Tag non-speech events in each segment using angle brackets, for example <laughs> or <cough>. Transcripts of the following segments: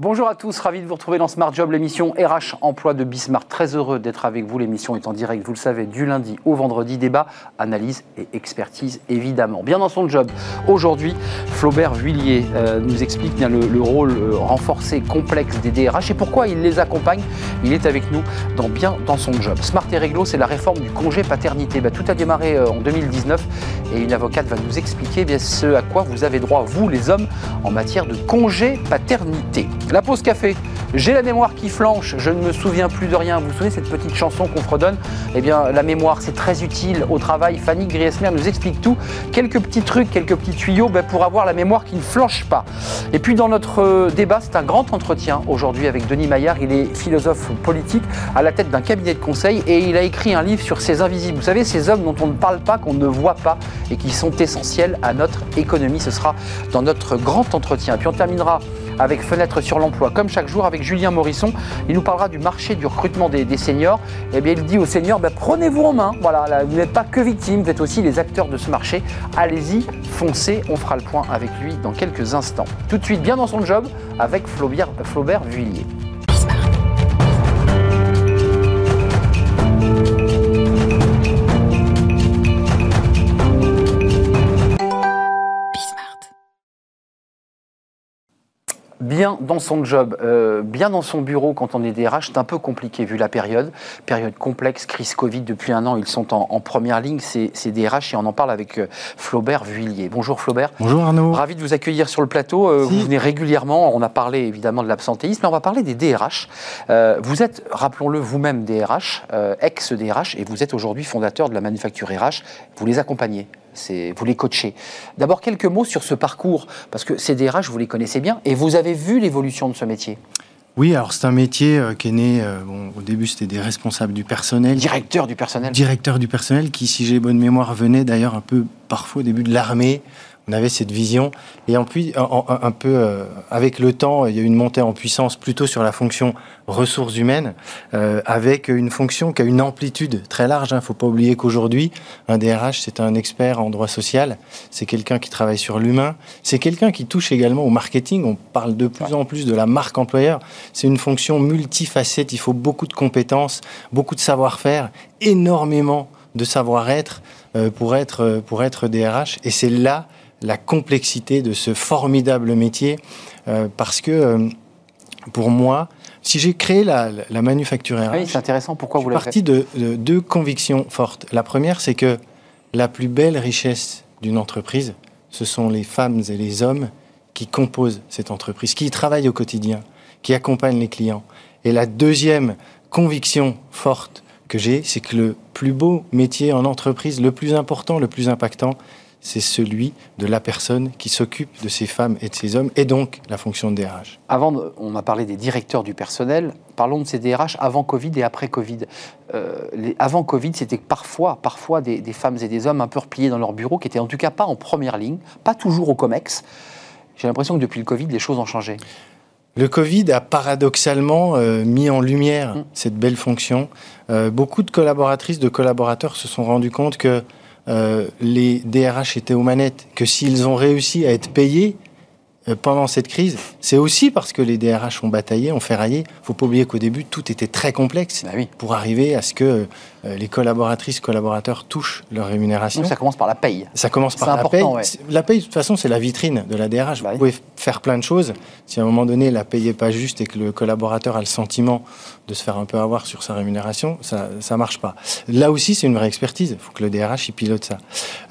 Bonjour à tous, ravi de vous retrouver dans Smart Job, l'émission RH Emploi de Bismarck. Très heureux d'être avec vous. L'émission est en direct, vous le savez, du lundi au vendredi. Débat, analyse et expertise, évidemment. Bien dans son job. Aujourd'hui, Flaubert Vuillier euh, nous explique bien le, rôle euh, renforcé, complexe des DRH et pourquoi il les accompagne. Il est avec nous dans Bien dans son job. Smart et Réglo, c'est la réforme du congé paternité. Bah, tout a démarré euh, en 2019 et une avocate va nous expliquer bien, ce à quoi vous avez droit, vous les hommes, en matière de congé paternité. La pause café. J'ai la mémoire qui flanche, je ne me souviens plus de rien. Vous vous souvenez cette petite chanson qu'on fredonne? Eh bien, la mémoire, c'est très utile au travail. Fanny Griesmer nous explique tout. Quelques petits trucs, quelques petits tuyaux ben, pour avoir la mémoire qui ne flanche pas. Et puis, dans notre euh, débat, c'est un grand entretien aujourd'hui avec Denis Maillard. Il est philosophe politique à la tête d'un cabinet de conseil et il a écrit un livre sur ces invisibles. Vous savez, ces hommes dont on ne parle pas, qu'on ne voit pas et qui sont essentiels à notre économie. Ce sera dans notre grand entretien. Et puis, on terminera avec Fenêtre sur l'emploi. Comme chaque jour avec Julien Morisson, il nous parlera du marché du recrutement des, seniors. Et eh bien, il dit aux seniors, ben, prenez-vous en main. Voilà, vous n'êtes pas que victimes, vous êtes aussi les acteurs de ce marché. Allez-y, foncez. On fera le point avec lui dans quelques instants. Tout de suite, bien dans son job avec Flaubert, Flaubert Vuillier. Bien dans son job, euh, bien dans son bureau quand on est DRH, c'est un peu compliqué vu la période. Période complexe, crise Covid depuis un an, ils sont en, première ligne, c'est DRH, et on en parle avec euh, Flaubert Vuillier. Bonjour Flaubert. Bonjour Arnaud. Ravi de vous accueillir sur le plateau. Euh, vous venez régulièrement, on a parlé évidemment de l'absentéisme, mais on va parler des DRH. vous êtes, rappelons-le, vous-même DRH, ex-DRH, et vous êtes aujourd'hui fondateur de la manufacture RH. Vous les accompagnez vous les coachez. D'abord, quelques mots sur ce parcours, parce que ces DRH, vous les connaissez bien, et vous avez vu l'évolution de ce métier? Oui, alors c'est un métier euh, qui est né, euh, au début c'était des responsables du personnel. Directeur du personnel. Directeur du personnel, qui, si j'ai bonne mémoire, venait d'ailleurs un peu parfois au début de l'armée, on avait cette vision. Et en plus, un, peu euh, avec le temps, il y a eu une montée en puissance plutôt sur la fonction ressources humaines, euh, avec une fonction qui a une amplitude très large. Il hein. ne faut pas oublier qu'aujourd'hui, un DRH, c'est un expert en droit social, c'est quelqu'un qui travaille sur l'humain, c'est quelqu'un qui touche également au marketing. On parle de plus en plus de la marque employeur. C'est une fonction multifacette, il faut beaucoup de compétences, beaucoup de savoir-faire, énormément de savoir-être euh, pour, être, pour être DRH. Et c'est là la complexité de ce formidable métier, euh, parce que euh, pour moi, si j'ai créé la, manufacture RH, c'est intéressant. Pourquoi vous l'avez parti de, de, deux convictions fortes. La première, c'est que la plus belle richesse d'une entreprise, ce sont les femmes et les hommes qui composent cette entreprise, qui y travaillent au quotidien, qui accompagnent les clients. Et la deuxième conviction forte que j'ai, c'est que le plus beau métier en entreprise, le plus important, le plus impactant, c'est celui de la personne qui s'occupe de ces femmes et de ces hommes, et donc la fonction de DRH. Avant, on a parlé des directeurs du personnel. Parlons de ces DRH avant Covid et après Covid. Euh, les, avant Covid, c'était parfois, parfois des, femmes et des hommes un peu repliés dans leur bureau, qui étaient en tout cas pas en première ligne, pas toujours au COMEX. J'ai l'impression que depuis le Covid, les choses ont changé. Le Covid a paradoxalement euh, mis en lumière mmh. cette belle fonction. Euh, beaucoup de collaboratrices, de collaborateurs se sont rendus compte que les DRH étaient aux manettes, que s'ils ont réussi à être payés euh, pendant cette crise, c'est aussi parce que les DRH ont bataillé, ont ferraillé. Il faut pas oublier qu'au début, tout était très complexe bah pour arriver à ce que euh, les collaboratrices, collaborateurs touchent leur rémunération. ça commence par la paye. Ça commence par la paye. La paye, de toute façon, c'est la vitrine de la DRH. Bah Vous pouvez faire plein de choses. Si à un moment donné, la paye n'est pas juste et que le collaborateur a le sentiment de se faire un peu avoir sur sa rémunération, ça ne marche pas. Là aussi, c'est une vraie expertise. Il faut que le DRH il pilote ça.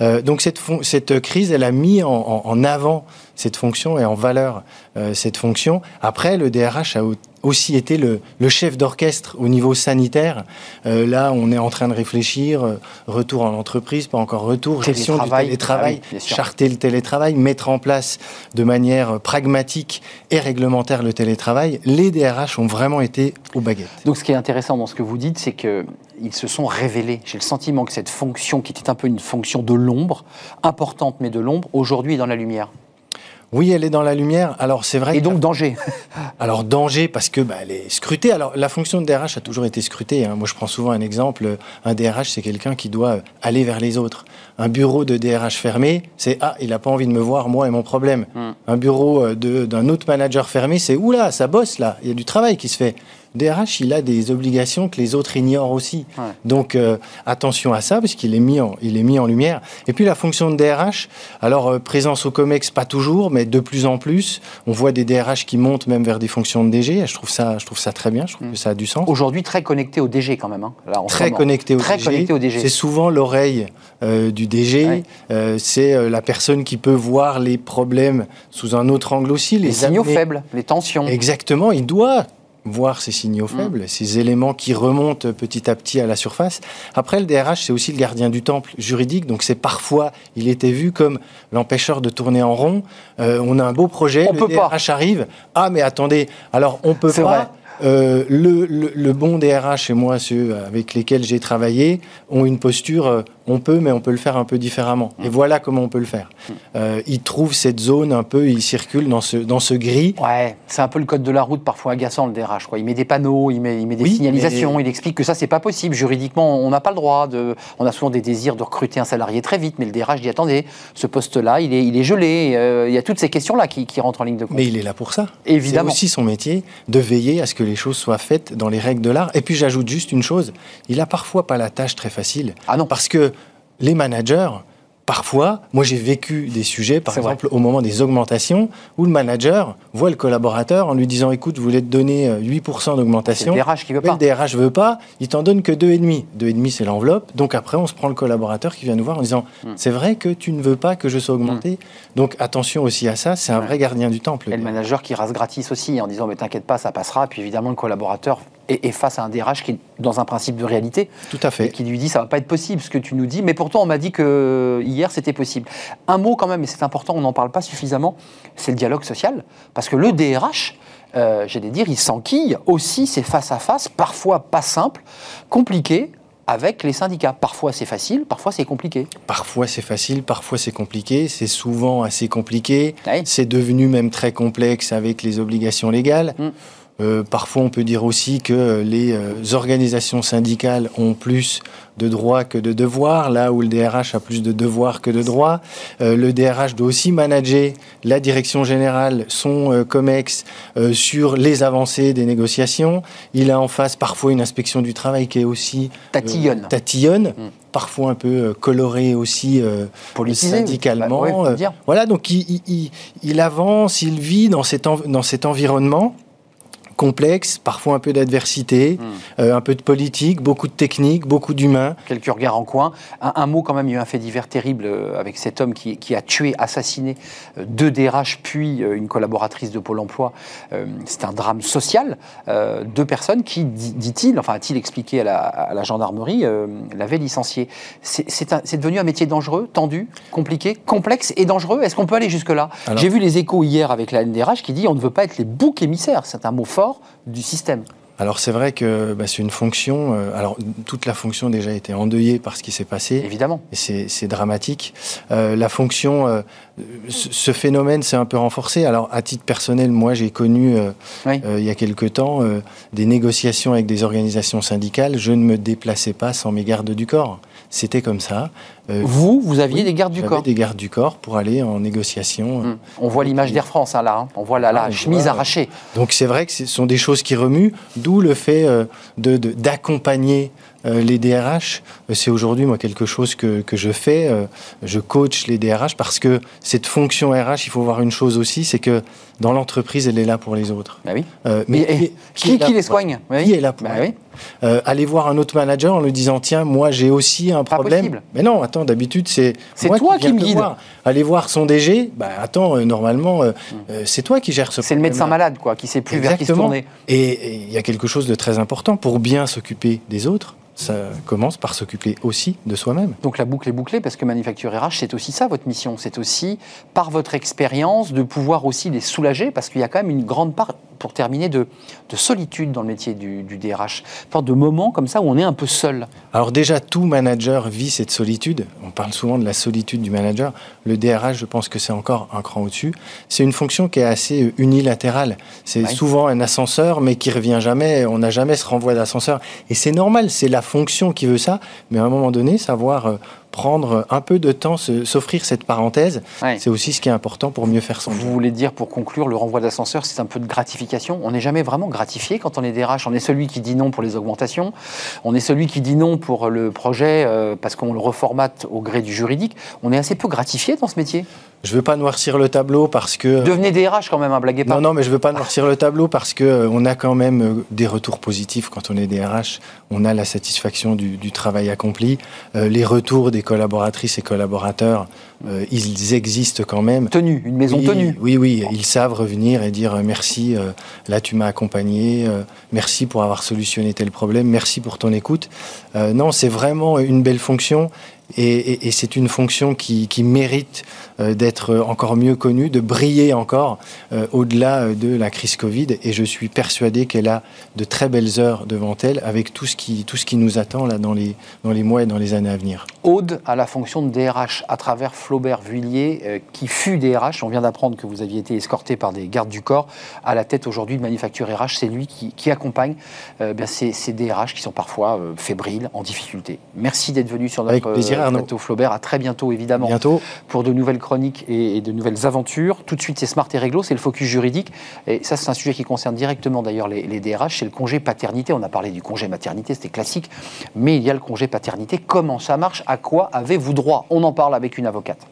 Euh, donc cette, cette crise, elle a mis en, en avant cette fonction et en valeur euh, cette fonction. Après, le DRH a aussi été le, chef d'orchestre au niveau sanitaire. Euh, là, on est en train de réfléchir, euh, retour en entreprise, pas encore retour, gestion du télétravail, ah charter le télétravail, mettre en place de manière pragmatique et réglementaire le télétravail. Les DRH ont vraiment été aux baguettes. Donc ce qui est intéressant dans ce que vous dites, c'est que ils se sont révélés. J'ai le sentiment que cette fonction, qui était un peu une fonction de l'ombre, importante mais de l'ombre, aujourd'hui est dans la lumière. Oui, elle est dans la lumière. Alors c'est vrai. Et donc danger. <laughs> Alors danger parce que bah, elle est scrutée. Alors la fonction de DRH a toujours été scrutée. hein. Moi je prends souvent un exemple. Un DRH c'est quelqu'un qui doit aller vers les autres. Un bureau de DRH fermé, c'est ah il n'a pas envie de me voir moi et mon problème. Hmm. Un bureau euh, d'un autre manager fermé, c'est oula ça bosse là. Il y a du travail qui se fait. DRH, il a des obligations que les autres ignorent aussi. Ouais. Donc euh, attention à ça, parce qu'il est, mis en- il est mis en lumière. Et puis la fonction de DRH, alors euh, présence au COMEX, pas toujours, mais de plus en plus, on voit des DRH qui montent même vers des fonctions de DG. Je trouve ça, je trouve ça très bien, je trouve Mm. que ça a du sens. Aujourd'hui, très connecté au DG quand même. hein, là, Très connecté au Très DG. connecté au DG. C'est souvent l'oreille euh, du DG. Ouais. Euh, c'est euh, la personne qui peut voir les problèmes sous un autre angle aussi. Les signaux amener- faibles, les tensions. Exactement, il doit voir ces Mm. signaux faibles, ces éléments qui remontent petit à petit à la surface. Après, le DRH, c'est aussi le gardien du temple juridique, donc c'est parfois, il était vu comme l'empêcheur de tourner en rond. Euh, on a un beau projet, On le peut pas. DRH arrive. Ah, mais attendez, alors on peut pas. vrai. Euh, le, le- le bon DRH et moi, ceux avec lesquels j'ai travaillé, ont une posture, on peut, mais on peut le faire un peu différemment. Mm. Et voilà comment on peut le faire. Euh, ils trouvent cette zone un peu, ils circulent dans ce, dans ce gris. Ouais, c'est un peu le code de la route parfois agaçant le DRH. Quoi. Il met des panneaux, il met, il met des Oui, signalisations, mais- il explique que ça c'est pas possible juridiquement, on n'a pas le droit de. On a souvent des désirs de recruter un salarié très vite, mais le DRH dit attendez, ce poste-là, il est, il est gelé. Euh, il y a toutes ces questions-là qui, qui rentrent en ligne de compte. Mais il est là pour ça. Évidemment. C'est aussi son métier de veiller à ce que les choses soient faites dans les règles de l'art. Et puis j'ajoute juste une chose, il a parfois pas la tâche très facile. Ah non. Parce que les managers, parfois, moi j'ai vécu des sujets, par vrai. exemple au moment des augmentations, où le manager voit le collaborateur en lui disant écoute, je voulais te donner euh, 8% C'est d'augmentation. le DRH qui veut Mais pas. le DRH veut pas, il t'en donne que 2,5. 2,5 c'est l'enveloppe. Donc après, on se prend le collaborateur qui vient nous voir en disant Hmm. c'est vrai que tu ne veux pas que je sois augmenté. Donc attention aussi à ça, c'est un Ouais. vrai gardien du temple. Et le manager qui rase gratis aussi en disant mais t'inquiète pas, ça passera. Puis évidemment, le collaborateur est face à un DRH qui est dans un principe de réalité Tout à et fait. qui lui dit ça va pas être possible ce que tu nous dis. Mais pourtant, on m'a dit que hier c'était possible. Un mot quand même, et c'est important, on n'en parle pas suffisamment, c'est le dialogue social. Parce que le DRH, euh, j'allais dire, il s'enquille aussi, c'est face à face, parfois pas simple, compliqué. Avec les syndicats. Parfois c'est facile, parfois c'est compliqué. Parfois c'est facile, parfois c'est compliqué, c'est souvent assez compliqué, Oui. c'est devenu même très complexe avec les obligations légales. Mm. Euh, parfois on peut dire aussi que les euh, organisations syndicales ont plus de droits que de devoirs, là où le DRH a plus de devoirs que de droits. Euh, le DRH doit aussi manager la direction générale, son euh, COMEX, euh, sur les avancées des négociations. Il a en face parfois une inspection du travail qui est aussi Tatillonne. tatillonne, Mm. parfois un peu colorée aussi euh, syndicalement. Bah, ouais, voilà, donc il, il- il- avance, il vit dans cet, dans cet environnement complexe, parfois un peu d'adversité, Mm. euh, un peu de politique, beaucoup de technique, beaucoup d'humain. quelques regards en coin. Un, un mot quand même, il y a eu un fait divers terrible euh, avec cet homme qui, qui a tué, assassiné euh, deux DRH puis une collaboratrice de Pôle Emploi. C'est un drame social. Deux personnes qui, dit- dit-il, enfin a-t-il expliqué à la, à la gendarmerie, l'avaient licencié. C'est devenu un métier dangereux, tendu, compliqué, complexe et dangereux. Est-ce qu'on peut aller jusque-là? J'ai vu les échos hier avec la NDRH qui dit on ne veut pas être les boucs émissaires. C'est un mot fort du système. Alors c'est vrai que bah, c'est une fonction, euh, alors toute la fonction déjà a été endeuillée par ce qui s'est passé. Évidemment. Et c'est dramatique. Euh, la fonction, euh, ce phénomène s'est un peu renforcé. Alors, à titre personnel, moi, j'ai connu, Oui. il y a quelque temps, des négociations avec des organisations syndicales. Je ne me déplaçais pas sans mes gardes du corps. C'était comme ça. Euh, Vous, vous aviez oui, des gardes du corps. des gardes du corps pour aller en négociation. Hum. On voit l'image d'Air France hein, là, hein. on voit la, la Ah, chemise arrachée. Donc c'est vrai que ce sont des choses qui remuent, d'où le fait euh, de- d'accompagner euh, les DRH. Euh, C'est aujourd'hui moi quelque chose que, que je fais. euh, je coach les DRH parce que cette fonction RH, il faut voir une chose aussi, c'est que dans l'entreprise, elle est là pour les autres. Bah oui. Euh, Mais, qui- les soigne? Oui. Qui est là pour Bah oui. Euh, aller voir un autre manager en lui disant tiens moi j'ai aussi un problème mais non attends d'habitude c'est C'est toi qui me guide. voir. aller voir son DG bah attends euh, normalement euh, euh, c'est toi qui gères ce C'est le médecin malade, quoi, qui sait plus vers qui se Exactement. tourner. Et et il y a quelque chose de très important pour bien s'occuper des autres. Ça commence par s'occuper aussi de soi-même. Donc la boucle est bouclée parce que Manufacture RH, c'est aussi ça votre mission. C'est aussi, par votre expérience, de pouvoir aussi les soulager parce qu'il y a quand même une grande part, pour terminer, de, de solitude dans le métier du, du DRH de moments comme ça où on est un peu seul Alors déjà, tout manager vit cette solitude. On parle souvent de la solitude du manager. Le DRH, je pense que c'est encore un cran au-dessus. C'est une fonction qui est assez unilatérale. C'est souvent un ascenseur, mais qui revient jamais. On n'a jamais ce renvoi d'ascenseur. Et c'est normal, c'est la fonction qui veut ça. Mais à un moment donné, savoir euh, prendre un peu de temps, s'offrir cette parenthèse, c'est aussi ce qui est important pour mieux faire son Vous voulez dire, pour conclure, le renvoi d'ascenseur, c'est un peu de gratification. On n'est jamais vraiment gratifié quand on est DRH. On est celui qui dit non pour les augmentations, on est celui qui dit non pour le projet euh, parce qu'on le reformate au gré du juridique. On est assez peu gratifié dans ce métier je veux pas noircir le tableau parce que. Devenez DRH quand même, un hein, blaguez pas. Non, non, mais je veux pas noircir le tableau parce que euh, on a quand même euh, des retours positifs quand on est DRH. On a la satisfaction du, travail accompli. Euh, les retours des collaboratrices et collaborateurs, ils existent quand même. Tenue, une maison tenue. Oui, oui, ils savent revenir et dire merci. là, tu m'as accompagné. merci pour avoir solutionné tel problème. Merci pour ton écoute. non, c'est vraiment une belle fonction. Et, c'est une fonction qui, mérite euh, d'être encore mieux connue, de briller encore euh, au-delà euh, de la crise Covid. Et je suis persuadé qu'elle a de très belles heures devant elle avec tout ce qui, tout ce qui nous attend là, dans, les, dans les mois et dans les années à venir. Aude à la fonction de DRH à travers Flaubert Vuillier, qui fut DRH. On vient d'apprendre que vous aviez été escorté par des gardes du corps à la tête aujourd'hui de Manufacture RH. C'est lui qui, accompagne bien ces, ces, DRH qui sont parfois fébriles, en difficulté. Merci d'être venu sur notre plateau Flaubert. À très bientôt, évidemment, bientôt. pour de nouvelles chroniques et, de nouvelles aventures. Tout de suite, c'est Smart et Réglo, c'est le focus juridique. Et ça, c'est un sujet qui concerne directement d'ailleurs les, les DRH, c'est le congé paternité. On a parlé du congé maternité, c'était classique. Mais il y a le congé paternité. Comment ça marche? À quoi avez-vous droit? On en parle avec une avocate.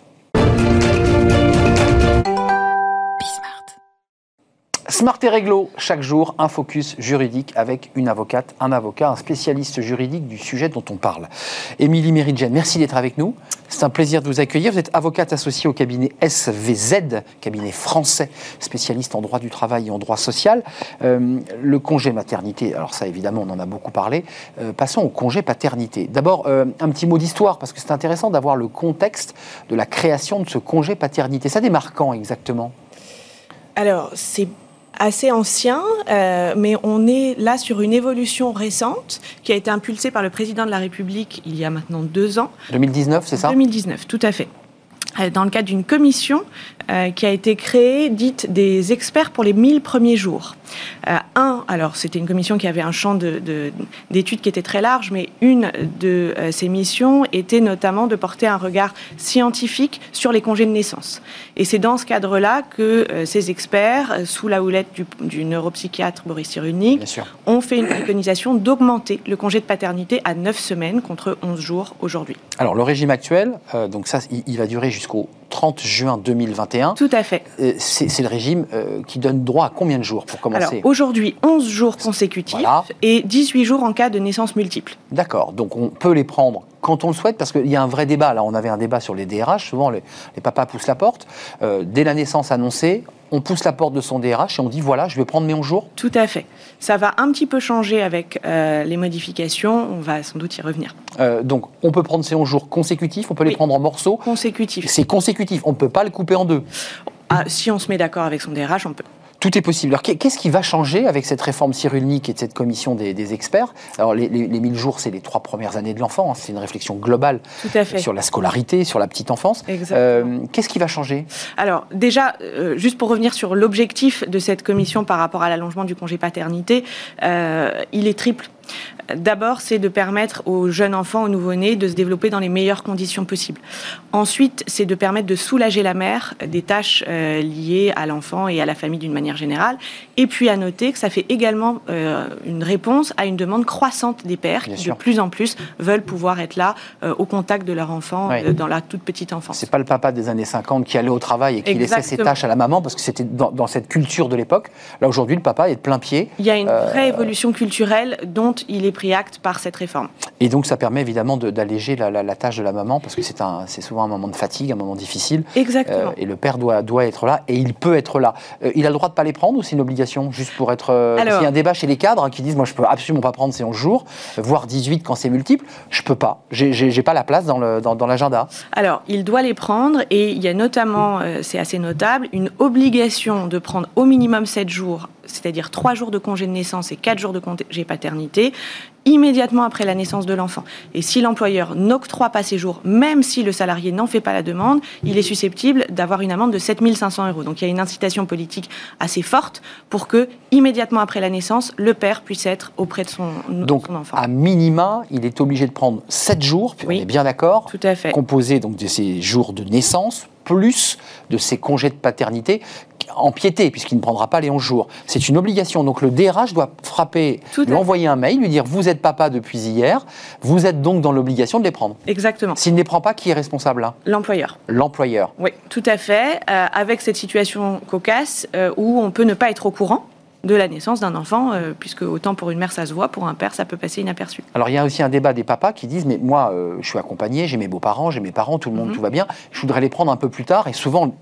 Smart et Réglo, chaque jour, un focus juridique avec une avocate, un avocat, un spécialiste juridique du sujet dont on parle. Émilie Méridjen, merci d'être avec nous. C'est un plaisir de vous accueillir. Vous êtes avocate associée au cabinet SVZ, cabinet français spécialiste en droit du travail et en droit social. Euh, le congé maternité, alors ça évidemment on en a beaucoup parlé. Euh, passons au congé paternité. D'abord, euh, un petit mot d'histoire, parce que c'est intéressant d'avoir le contexte de la création de ce congé paternité. Ça démarre quand exactement? Alors, c'est assez ancien, euh, mais on est là sur une évolution récente qui a été impulsée par le président de la République il y a maintenant deux ans. 2019, c'est ça? 2019, tout à fait. Euh, dans le cadre d'une commission euh, qui a été créée, dite des experts pour les 1000 premiers jours. Euh, un, alors c'était une commission qui avait un champ d'études de, qui était très large, mais une de ces missions était notamment de porter un regard scientifique sur les congés de naissance. Et c'est dans ce cadre-là que ces experts, sous la houlette du, neuropsychiatre Boris Cyrulnik, ont fait une préconisation d'augmenter le congé de paternité à 9 semaines contre 11 jours aujourd'hui. Alors le régime actuel, donc ça, il, il va durer jusqu'au 30 juin 2021. Tout à fait. Euh, c'est le régime euh, qui donne droit à combien de jours pour commencer Aujourd'hui, 11 jours consécutifs et 18 jours en cas de naissance multiple. D'accord, donc on peut les prendre quand on le souhaite, parce qu'il y a un vrai débat. Là, on avait un débat sur les DRH. Souvent, les, papas poussent la porte. Euh, dès la naissance annoncée, on pousse la porte de son DRH et on dit voilà, je vais prendre mes 11 jours Tout à fait. Ça va un petit peu changer avec euh, les modifications, on va sans doute y revenir. Euh, donc on peut prendre ces 11 jours consécutifs, on peut les prendre en morceaux Consécutifs. C'est consécutif, on ne peut pas le couper en deux. Ah, si on se met d'accord avec son DRH, on peut. Tout est possible. Alors, qu'est-ce qui va changer avec cette réforme cyrulnique et de cette commission des, experts? Alors, les, les, 1000 jours, c'est les trois premières années de l'enfant. Hein. C'est une réflexion globale sur la scolarité, sur la petite enfance. Euh, qu'est-ce qui va changer? Alors, déjà, euh, juste pour revenir sur l'objectif de cette commission par rapport à l'allongement du congé paternité, euh, il est triple. D'abord, c'est de permettre aux jeunes enfants, aux nouveau-nés, de se développer dans les meilleures conditions possibles. Ensuite, c'est de permettre de soulager la mère des tâches euh, liées à l'enfant et à la famille d'une manière générale. Et puis, à noter que ça fait également euh, une réponse à une demande croissante des pères qui, de plus en plus, veulent pouvoir être là euh, au contact de leur enfant dans la toute petite enfance. C'est pas le papa des années 50 qui allait au travail et qui laissait ses tâches à la maman parce que c'était dans, dans, cette culture de l'époque. Là, aujourd'hui, le papa est de plein pied. Il y a une vraie évolution culturelle dont il est pris acte par cette réforme. Et donc ça permet évidemment d'alléger la, tâche de la maman parce que c'est souvent un moment de fatigue, un moment difficile. Exactement. Euh, et le père doit, doit être là et il peut être là. Euh, il a le droit de ne pas les prendre ou c'est une obligation juste pour être... Euh, il y a un débat chez les cadres hein, qui disent moi je peux absolument pas prendre ces 11 jours, voire 18 quand c'est multiple. Je peux pas. J'ai pas la place dans l'agenda. Dans, Alors il doit les prendre et il y a notamment, c'est assez notable, une obligation de prendre au minimum 7 jours c'est-à-dire 3 jours de congé de naissance et 4 jours de congé paternité, immédiatement après la naissance de l'enfant. Et si l'employeur n'octroie pas ces jours, même si le salarié n'en fait pas la demande, il est susceptible d'avoir une amende de 7500 euros. Donc il y a une incitation politique assez forte pour que, immédiatement après la naissance, le père puisse être auprès de son, donc, son enfant. à minima, il est obligé de prendre 7 jours, puis Oui. on est bien d'accord, composés donc de ces jours de naissance, plus de ces congés de paternité empiétés, puisqu'il ne prendra pas les 11 jours. C'est une obligation. Donc le DRH doit frapper, lui envoyer un mail, lui dire Vous êtes papa depuis hier, vous êtes donc dans l'obligation de les prendre. Exactement. S'il ne les prend pas, qui est responsable là? L'employeur. L'employeur. Oui, tout à fait. euh, avec cette situation cocasse euh, où on peut ne pas être au courant de la naissance d'un enfant, euh, puisque autant pour une mère ça se voit, pour un père ça peut passer inaperçu. Alors il y a aussi un débat des papas qui disent mais moi euh, je suis accompagné, j'ai mes beaux-parents, j'ai mes parents, tout le monde, Mhm. tout va bien. Je voudrais les prendre un peu plus tard et souvent,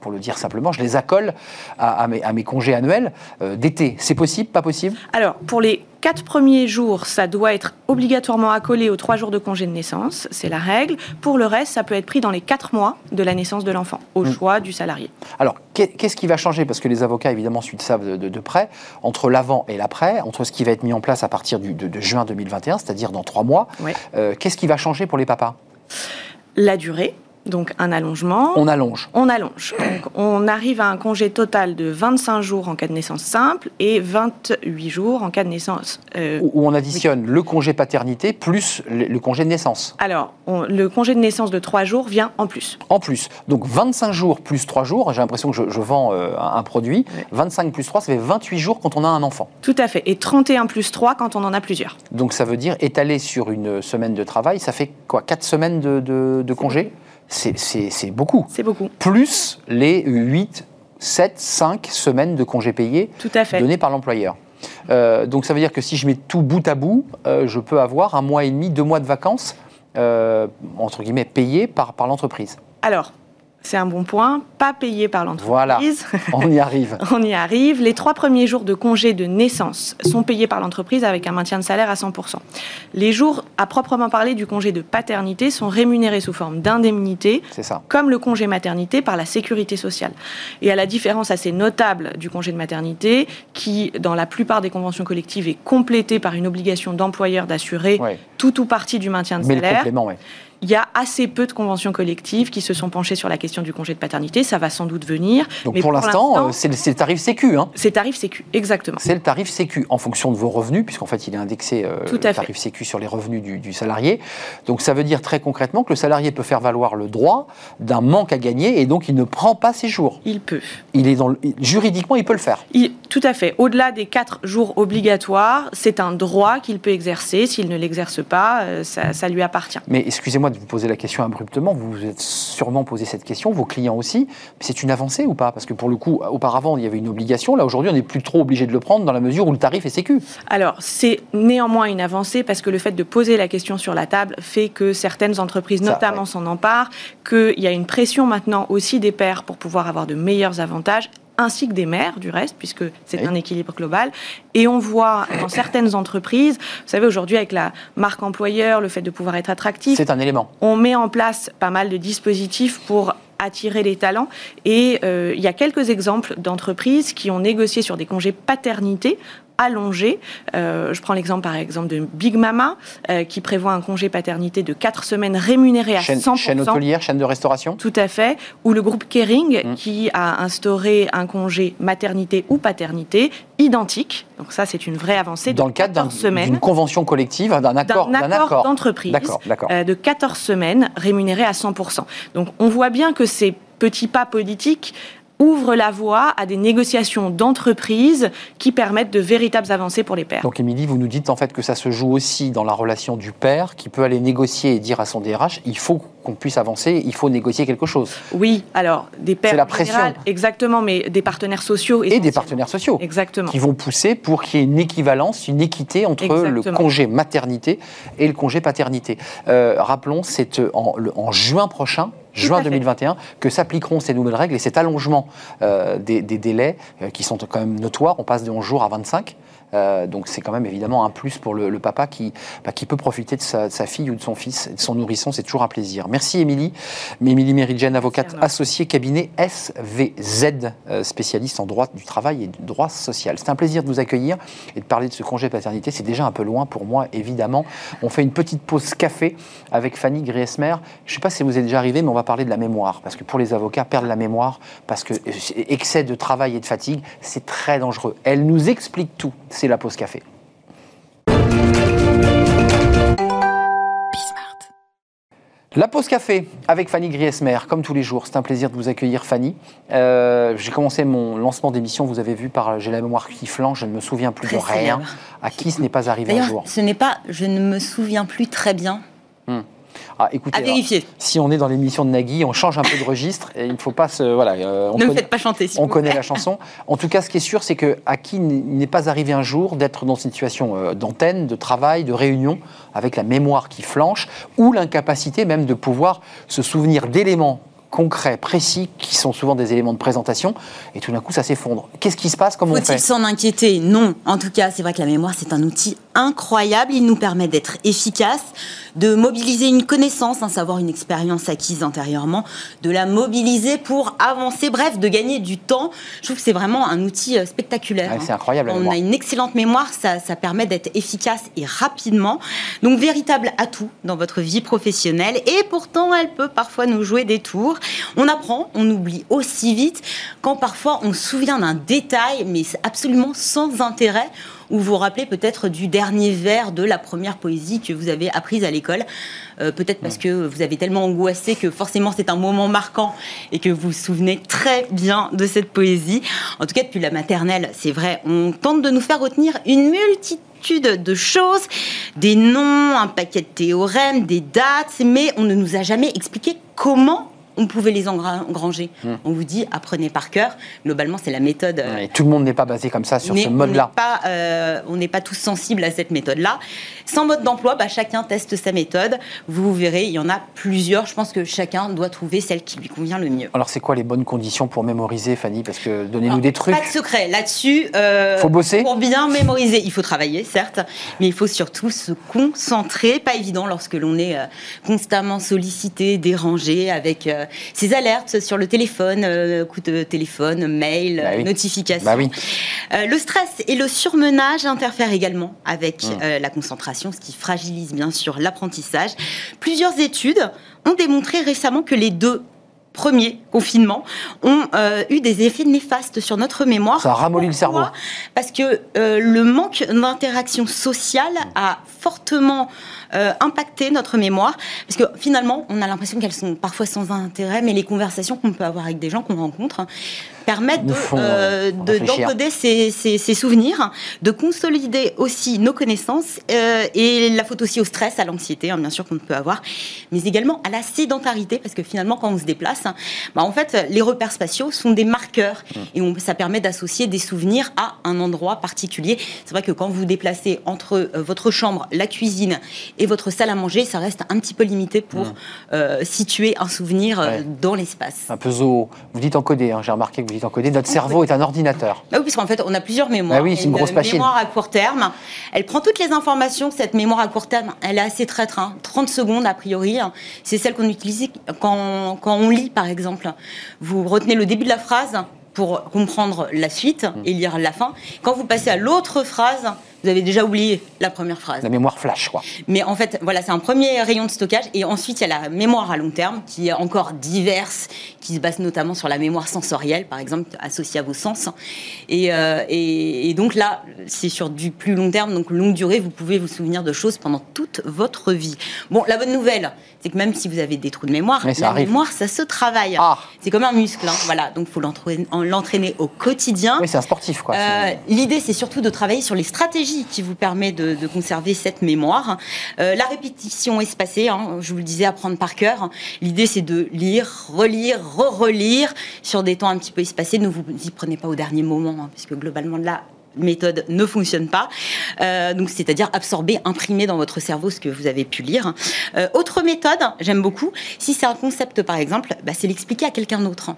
pour le dire simplement, je les accole à, à mes, à mes congés annuels euh, d'été. C'est possible, pas possible? Alors, pour les quatre premiers jours, ça doit être obligatoirement accolé aux trois jours de congé de naissance, c'est la règle. Pour le reste, ça peut être pris dans les quatre mois de la naissance de l'enfant, au Mm. choix du salarié. Alors qu'est- qu'est-ce qui va changer? Parce que les avocats évidemment suivent ça de, de- de près entre l'avant et l'après, entre ce qui va être mis en place à partir du- de, de juin 2021, c'est-à-dire dans trois mois. Euh, qu'est-ce qui va changer pour les papas? La durée, donc un allongement. On allonge. On allonge. Donc, on arrive à un congé total de 25 jours en cas de naissance simple et 28 jours en cas de naissance. euh, Où on additionne le congé paternité plus le, congé de naissance. alors, on- le congé de naissance de 3 jours vient en plus. En plus, donc 25 jours plus 3 jours, j'ai l'impression que je, je vends euh, un, produit, Ouais. 25 plus 3, ça fait 28 jours quand on a un enfant. Tout à fait. Et 31 plus 3 quand on en a plusieurs. Donc ça veut dire étalé sur une semaine de travail, ça fait quoi 4 semaines de, de, de congé? C'est- beaucoup. C'est beaucoup. Plus les 8, 7, 5 semaines de congés payés Tout à fait. donnés par l'employeur. Euh, donc ça veut dire que si je mets tout bout à bout, euh, je peux avoir un mois et demi, deux mois de vacances, euh, entre guillemets, payés par, par l'entreprise. Alors, c'est un bon point. Pas payé par l'entreprise. On y arrive. <laughs> On y arrive. Les trois premiers jours de congé de naissance sont payés par l'entreprise avec un maintien de salaire à 100%. Les jours, à proprement parler, du congé de paternité sont rémunérés sous forme d'indemnité, comme le congé maternité par la sécurité sociale. Et à la différence assez notable du congé de maternité, qui, dans la plupart des conventions collectives, est complété par une obligation d'employeur d'assurer tout ou partie du maintien de Mais le salaire. complément, ouais. Il y a assez peu de conventions collectives qui se sont penchées sur la question du congé de paternité. Ça va sans doute venir. Donc mais pour l'instant, euh, c'est le, le tarif sécu. Hein. c'est tarif sécu, exactement. C'est le tarif sécu en fonction de vos revenus, puisqu'en fait il est indexé euh, Tout à le fait. tarif sécu sur les revenus du, du salarié. Donc ça veut dire très concrètement que le salarié peut faire valoir le droit d'un manque à gagner et donc il ne prend pas ses jours. Il peut. Il est dans le- juridiquement il peut le faire. Il- tout à fait. Au-delà des quatre jours obligatoires, c'est un droit qu'il peut exercer. S'il ne l'exerce pas, euh, ça, ça lui appartient. Mais excusez-moi de vous poser la question abruptement, vous vous êtes sûrement posé cette question, vos clients aussi. C'est une avancée ou pas? Parce que pour le coup, auparavant il y avait une obligation, là aujourd'hui on n'est plus trop obligé de le prendre dans la mesure où le tarif est sécu. Alors, c'est néanmoins une avancée parce que le fait de poser la question sur la table fait que certaines entreprises, Ça, notamment, ouais. s'en emparent, qu'il y a une pression maintenant aussi des pairs pour pouvoir avoir de meilleurs avantages ainsi que des mères, du reste, puisque c'est Oui. un équilibre global. Et on voit dans certaines entreprises, vous savez, aujourd'hui, avec la marque employeur, le fait de pouvoir être attractif, C'est un élément. on met en place pas mal de dispositifs pour attirer les talents. Et euh, il y a quelques exemples d'entreprises qui ont négocié sur des congés paternité allongés. Euh, je prends l'exemple par exemple de Big Mama, euh, qui prévoit un congé paternité de 4 semaines rémunéré à Chaîne, 100%. chaîne hôtelière, chaîne de restauration? Tout à fait. Ou le groupe Kering Mm. qui a instauré un congé maternité ou paternité identique. Donc ça, c'est une vraie avancée. dans de le cadre d'un- 14 semaines d'une convention collective, d'un accord, d'un accord d'entreprise D'accord, d'accord. euh, de 14 semaines rémunéré à 100%. Donc on voit bien que ces petits pas politiques ouvrent la voie à des négociations d'entreprise qui permettent de véritables avancées pour les pairs. Donc Émilie, vous nous dites en fait que ça se joue aussi dans la relation du père qui peut aller négocier et dire à son DRH, il faut qu'on puisse avancer, il faut négocier quelque chose. Oui, alors des pairs C'est la pression. exactement, mais des partenaires sociaux Et des partenaires sociaux Exactement. qui vont pousser pour qu'il y ait une équivalence, une équité entre le congé maternité et le congé paternité. Euh, rappelons, c'est euh, en juin prochain, juin à fait. 2021, que s'appliqueront ces nouvelles règles et cet allongement euh, des, des délais euh, qui sont quand même notoires. On passe de 11 jours à 25. Euh, donc c'est quand même évidemment un plus pour le, papa qui, bah, qui peut profiter de sa, fille ou de son fils, de son nourrisson. C'est toujours un plaisir. Merci Émilie. Émilie Méridjen, avocate associée cabinet SVZ, euh, spécialiste en droit du travail et du droit social. C'est un plaisir de vous accueillir et de parler de ce congé paternité. C'est déjà un peu loin pour moi, évidemment. On fait une petite pause café avec Fanny Griesmer. Je ne sais pas si vous êtes déjà arrivé, mais on va parler de la mémoire. Parce que pour les avocats, perdre la mémoire, parce que euh, excès de travail et de fatigue, c'est très dangereux. Elle nous explique tout. C'est la pause café. La pause café avec Fanny Griesmer, comme tous les jours. C'est un plaisir de vous accueillir, Fanny. Euh, j'ai commencé mon lancement d'émission, vous avez vu, par J'ai la mémoire qui flanche, je ne me souviens plus de rien. À qui ce n'est pas arrivé un jour Ce n'est pas, je ne me souviens plus très bien. Ah, écoutez, à vérifier. si on est dans l'émission de Nagui, on change un peu de registre et il ne faut pas se. Voilà, euh, on ne me faites pas chanter. on connaît la chanson. En tout cas, ce qui est sûr, c'est que à qui n'est pas arrivé un jour d'être dans une situation euh, d'antenne, de travail, de réunion, avec la mémoire qui flanche, ou l'incapacité même de pouvoir se souvenir d'éléments concrets, précis, qui sont souvent des éléments de présentation, et tout d'un coup, ça s'effondre. Qu'est-ce qui se passe Comment Faut-il s'en inquiéter Non. En tout cas, c'est vrai que la mémoire, c'est un outil incroyable. Il nous permet d'être efficace, de mobiliser une connaissance, un savoir, une expérience acquise antérieurement, de la mobiliser pour avancer, bref, de gagner du temps. Je trouve que c'est vraiment un outil euh, spectaculaire. c'est incroyable. On a une excellente mémoire, ça, ça permet d'être efficace et rapidement. Donc, véritable atout dans votre vie professionnelle. Et pourtant, elle peut parfois nous jouer des tours. On apprend, on oublie aussi vite quand parfois on se souvient d'un détail, mais absolument sans intérêt ou vous vous rappelez peut-être du dernier vers de la première poésie que vous avez apprise à l'école. Euh, peut-être parce que vous avez tellement angoissé que forcément c'est un moment marquant et que vous vous souvenez très bien de cette poésie. En tout cas, depuis la maternelle, c'est vrai, on tente de nous faire retenir une multitude de choses, des noms, un paquet de théorèmes, des dates, mais on ne nous a jamais expliqué comment on pouvait les engranger. Hmm. On vous dit, apprenez par cœur. Globalement, c'est la méthode. Euh, tout le monde n'est pas basé comme ça sur ce mode-là. Euh, on n'est pas tous sensibles à cette méthode-là. Sans mode d'emploi, bah, chacun teste sa méthode. Vous verrez, il y en a plusieurs. Je pense que chacun doit trouver celle qui lui convient le mieux. Alors, c'est quoi les bonnes conditions pour mémoriser, Fanny? Parce que donnez-nous des trucs. Pas de secret. Là-dessus, euh, faut bosser. Pour bien mémoriser, il faut travailler, certes, mais il faut surtout se concentrer. Pas évident lorsque l'on est constamment sollicité, dérangé, avec ces alertes sur le téléphone, euh, coup de téléphone, mail, bah notification. Bah euh, le stress et le surmenage interfèrent également avec mmh. euh, la concentration, ce qui fragilise bien sûr l'apprentissage. Plusieurs études ont démontré récemment que les deux premiers confinements ont eu des effets néfastes sur notre mémoire. Ça a ramolli le cerveau. Parce que le manque d'interaction sociale a fortement euh, impacter notre mémoire. Parce que finalement, on a l'impression qu'elles sont parfois sans intérêt, mais les conversations qu'on peut avoir avec des gens qu'on rencontre permettent euh, d'encoder ces, ces, souvenirs, de consolider aussi nos connaissances euh, et la faute aussi au stress, à l'anxiété, hein, bien sûr qu'on peut avoir, mais également à la sédentarité, parce que finalement, quand on se déplace, bah, en fait, les repères spatiaux sont des marqueurs mmh. et on, ça permet d'associer des souvenirs à un endroit particulier. C'est vrai que quand vous vous déplacez entre votre chambre, la cuisine et votre salle à manger, ça reste un petit peu limité pour mmh. euh, situer un souvenir euh, dans l'espace. Un peu zoo. Vous dites encoder, hein, j'ai remarqué que vous dites encoder. Notre cerveau est un ordinateur. Bah oui, parce qu'en fait, on a plusieurs mémoires. Bah oui, c'est une, grosse machine. mémoire à court terme. Elle prend toutes les informations. Cette mémoire à court terme, elle est assez traître. Hein. 30 secondes, a priori. C'est celle qu'on utilise quand, quand on lit, par exemple. Vous retenez le début de la phrase pour comprendre la suite et lire la fin. Quand vous passez à l'autre phrase, vous avez déjà oublié la première phrase. La mémoire flash, quoi. Mais en fait, voilà, c'est un premier rayon de stockage. Et ensuite, il y a la mémoire à long terme, qui est encore diverse, qui se base notamment sur la mémoire sensorielle, par exemple, associée à vos sens. Et, euh, et, donc là, c'est sur du plus long terme, donc longue durée, vous pouvez vous souvenir de choses pendant toute votre vie. Bon, la bonne nouvelle, c'est que même si vous avez des trous de mémoire, la mémoire, ça se travaille. Ah. C'est comme un muscle, hein, voilà. Donc, il faut l'entraîner au quotidien. Oui, c'est un sportif, quoi. Euh, l'idée, c'est surtout de travailler sur les stratégies qui vous permet de, conserver cette mémoire. Euh, la répétition espacée, hein, je vous le disais, apprendre par cœur. L'idée, c'est de lire, relire, re-relire sur des temps un petit peu espacés. Ne vous y prenez pas au dernier moment, hein, puisque globalement, la méthode ne fonctionne pas. Euh, donc, c'est-à-dire absorber, imprimer dans votre cerveau ce que vous avez pu lire. Euh, autre méthode, j'aime beaucoup, si c'est un concept par exemple, bah, c'est l'expliquer à quelqu'un d'autre.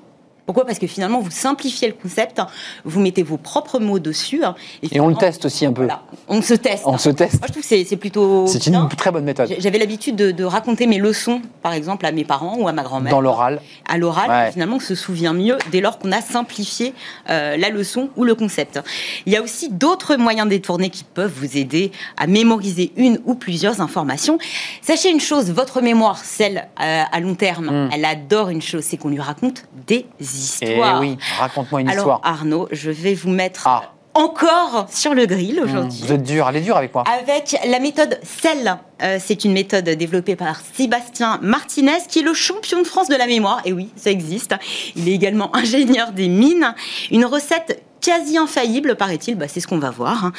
Pourquoi? Parce que finalement, vous simplifiez le concept, vous mettez vos propres mots dessus. Et, on le teste aussi un peu. Voilà, on se teste. On se teste. Moi, je trouve que c'est plutôt. C'est une très bonne méthode. J'avais l'habitude de, raconter mes leçons, par exemple, à mes parents ou à ma grand-mère. Dans l'oral. À l'oral, finalement, on se souvient mieux dès lors qu'on a simplifié euh, la leçon ou le concept. Il y a aussi d'autres moyens détournés qui peuvent vous aider à mémoriser une ou plusieurs informations. Sachez une chose, votre mémoire, celle euh, à long terme, hmm. elle adore une chose, c'est qu'on lui raconte des histoires. Eh oui, raconte-moi une Alors, histoire. Arnaud, je vais vous mettre ah. encore sur le grill aujourd'hui. Vous êtes dur, elle est dure avec moi. Avec la méthode CEL. Euh, c'est une méthode développée par Sébastien Martinez, qui est le champion de France de la mémoire. Et oui, ça existe. Il est également <laughs> ingénieur des mines. Une recette quasi infaillible, paraît-il. Bah, c'est ce qu'on va voir. Hein.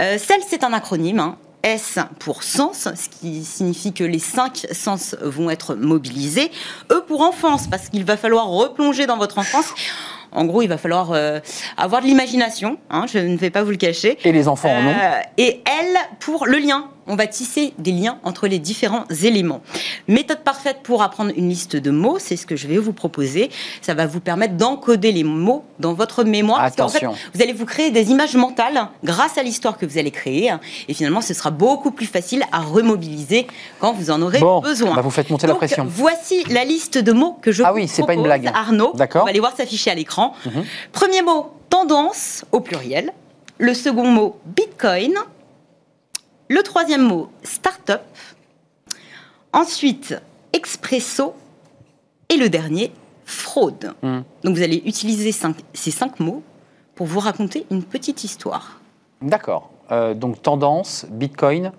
Euh, CEL, c'est un acronyme. Hein. S pour sens, ce qui signifie que les cinq sens vont être mobilisés. E pour enfance, parce qu'il va falloir replonger dans votre enfance. En gros, il va falloir euh, avoir de l'imagination, hein, je ne vais pas vous le cacher. Et les enfants en ont. Euh, et L pour le lien, on va tisser des liens entre les différents éléments. Méthode parfaite pour apprendre une liste de mots, c'est ce que je vais vous proposer. Ça va vous permettre d'encoder les mots dans votre mémoire. Attention. Parce fait, vous allez vous créer des images mentales grâce à l'histoire que vous allez créer. Et finalement, ce sera beaucoup plus facile à remobiliser quand vous en aurez besoin. Bah vous faites monter la pression. Voici la liste de mots que je ah vous oui, c'est pas une blague. Arnaud. D'accord. On va aller voir s'afficher à l'écran. Mhm. Premier mot, tendance au pluriel. Le second mot, Bitcoin. Le troisième mot, start-up. Ensuite, expresso. Et le dernier, fraude. Hmm. Donc vous allez utiliser ces cinq mots pour vous raconter une petite histoire. D'accord. Euh, donc tendance, Bitcoin,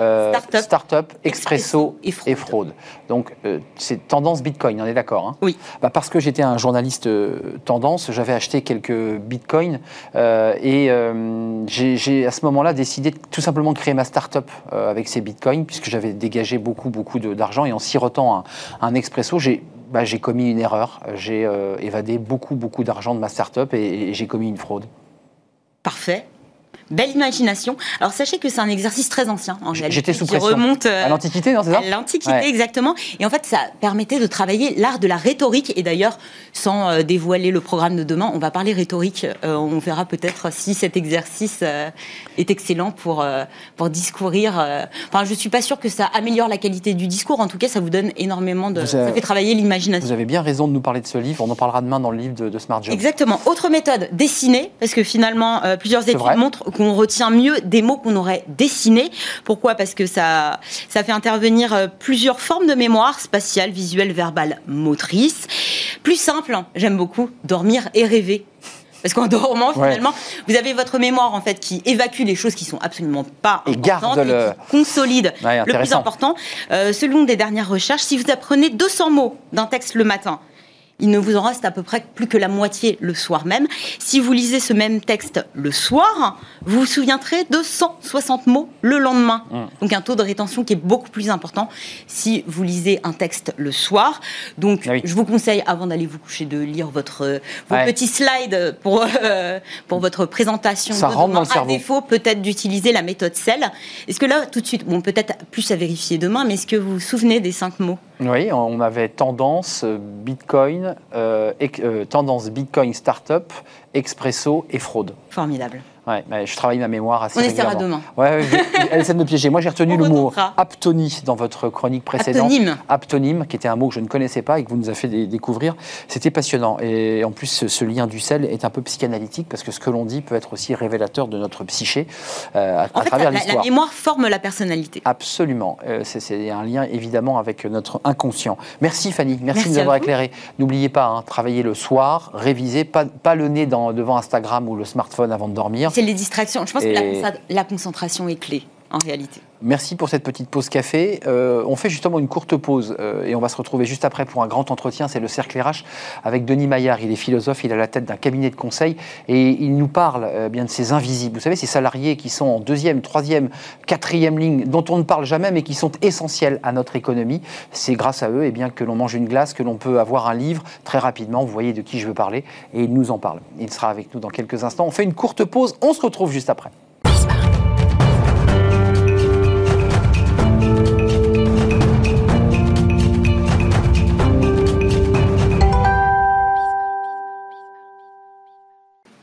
euh, Startup, Expresso, et, fraude. Donc, euh, c'est tendance Bitcoin, on est d'accord hein? Oui. Bah, parce que j'étais un journaliste euh, tendance, j'avais acheté quelques Bitcoins et j'ai à ce moment-là décidé de, tout simplement de créer ma startup avec ces Bitcoins, puisque j'avais dégagé beaucoup, beaucoup d'argent et en sirotant un, un Expresso, j'ai bah, commis une erreur. J'ai évadé beaucoup, beaucoup d'argent de ma startup et j'ai commis une fraude. Parfait belle imagination. Alors sachez que c'est un exercice très ancien en. J'étais sous pression. remonte euh, à l'Antiquité, non, c'est ça l'Antiquité, exactement. Et en fait, ça permettait de travailler l'art de la rhétorique. Et d'ailleurs, sans euh, dévoiler le programme de demain, on va parler rhétorique. Euh, on verra peut-être si cet exercice est excellent pour, pour discourir. Enfin, je suis pas sûre que ça améliore la qualité du discours. En tout cas, ça vous donne énormément de. ça fait travailler l'imagination. Vous avez bien raison de nous parler de ce livre. On en parlera demain dans le livre de, Smart Job. Exactement. Autre méthode, dessiner, parce que finalement, plusieurs études montrent qu'on retient mieux des mots qu'on aurait dessinés. Pourquoi? Parce que ça, ça fait intervenir euh, plusieurs formes de mémoire, spatiale, visuelle, verbale, motrice. Plus simple, hein, j'aime beaucoup, dormir et rêver. Parce qu'en dormant, finalement, vous avez votre mémoire en fait qui évacue les choses qui sont absolument pas et garde le... consolide le plus important. Euh, selon des dernières recherches, si vous apprenez 200 mots d'un texte le matin, il ne vous en reste à peu près plus que la moitié le soir même. Si vous lisez ce même texte le soir, vous vous souviendrez de 160 mots le lendemain. Mmh. Donc un taux de rétention qui est beaucoup plus important si vous lisez un texte le soir. Donc je vous conseille, avant d'aller vous coucher, de lire votre, vos petits slides pour, euh, pour votre présentation. Ça rentre dans le cerveau. À défaut, peut-être d'utiliser la méthode CEL. Est-ce que là, tout de suite, bon, peut-être plus à vérifier demain, mais est-ce que vous vous souvenez des cinq mots Oui, on avait tendance, Bitcoin, euh, euh, tendance Bitcoin Startup, Expresso et fraude. Formidable. Ouais, je travaille ma mémoire assez On essaiera demain. Ouais, <laughs> elle essaie de me piéger. Moi, j'ai retenu le mot aptonie dans votre chronique précédente. Aptonyme. Aptonyme, qui était un mot que je ne connaissais pas et que vous nous avez fait découvrir. C'était passionnant. Et en plus, ce, lien du sel est un peu psychanalytique parce que ce que l'on dit peut être aussi révélateur de notre psyché euh, à, travers l'histoire. La, mémoire forme la personnalité. Absolument. Euh, c'est un lien évidemment avec notre inconscient. Merci Fanny. Merci, de nous avoir éclairé. N'oubliez pas, hein, travailler le soir, réviser, pas, pas le nez dans, devant Instagram ou le smartphone avant de dormir c'est les distractions. Je pense que la, concentration est clé en réalité. Merci pour cette petite pause café. Euh, on fait justement une courte pause euh, et on va se retrouver juste après pour un grand entretien. C'est le Cercle RH avec Denis Maillard. Il est philosophe, il a la tête d'un cabinet de conseil et il nous parle euh, bien de ces invisibles. Vous savez, ces salariés qui sont en deuxième, troisième, quatrième ligne, dont on ne parle jamais mais qui sont essentiels à notre économie. C'est grâce à eux et eh bien, que l'on mange une glace, que l'on peut avoir un livre très rapidement. Vous voyez de qui je veux parler et il nous en parle. Il sera avec nous dans quelques instants. On fait une courte pause. On se retrouve juste après.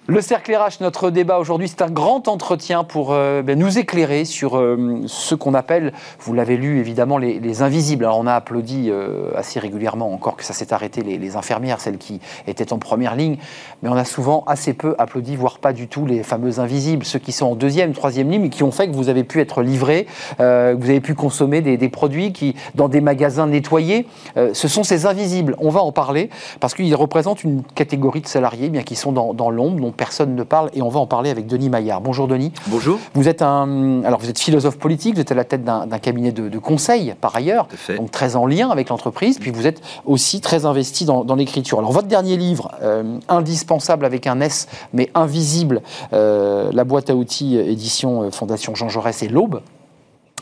Le cercle RH, notre débat aujourd'hui, c'est un grand entretien pour euh, ben, nous éclairer sur euh, ce qu'on appelle, vous l'avez lu évidemment, les, invisibles. Alors on a applaudi euh, assez régulièrement, encore que ça s'est arrêté, les, infirmières, celles qui étaient en première ligne, mais on a souvent assez peu applaudi, voire pas du tout, les fameux invisibles, ceux qui sont en deuxième, troisième ligne, et qui ont fait que vous avez pu être livré, que vous avez pu consommer des, produits qui, dans des magasins nettoyés. ce sont ces invisibles. On va en parler parce qu'ils représentent une catégorie de salariés bien, qui sont dans, dans l'ombre, personne ne parle et on va en parler avec Denis Maillard. Bonjour Denis. Bonjour. Vous êtes un, alors vous êtes philosophe politique, vous êtes à la tête d'un cabinet de, conseil par ailleurs, donc très en lien avec l'entreprise, puis vous êtes aussi très investi dans, l'écriture. Alors votre dernier livre, euh, indispensable avec un S, mais invisible, euh, la boîte à outils édition euh, Fondation Jean Jaurès et l'Aube,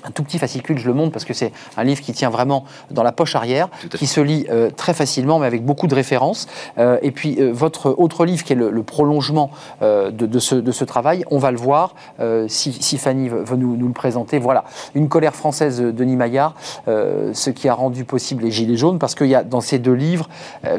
un tout petit fascicule, je le montre parce que c'est un livre qui tient vraiment dans la poche arrière, qui se lit euh, très facilement, mais avec beaucoup de références. Euh, et puis euh, votre autre livre, qui est le, prolongement de, ce, de, ce, travail, on va le voir, si, si, Fanny veut nous, nous, le présenter. Voilà, Une colère française de Denis Maillard, ce qui a rendu possible les Gilets jaunes, parce qu'il y a dans ces deux livres,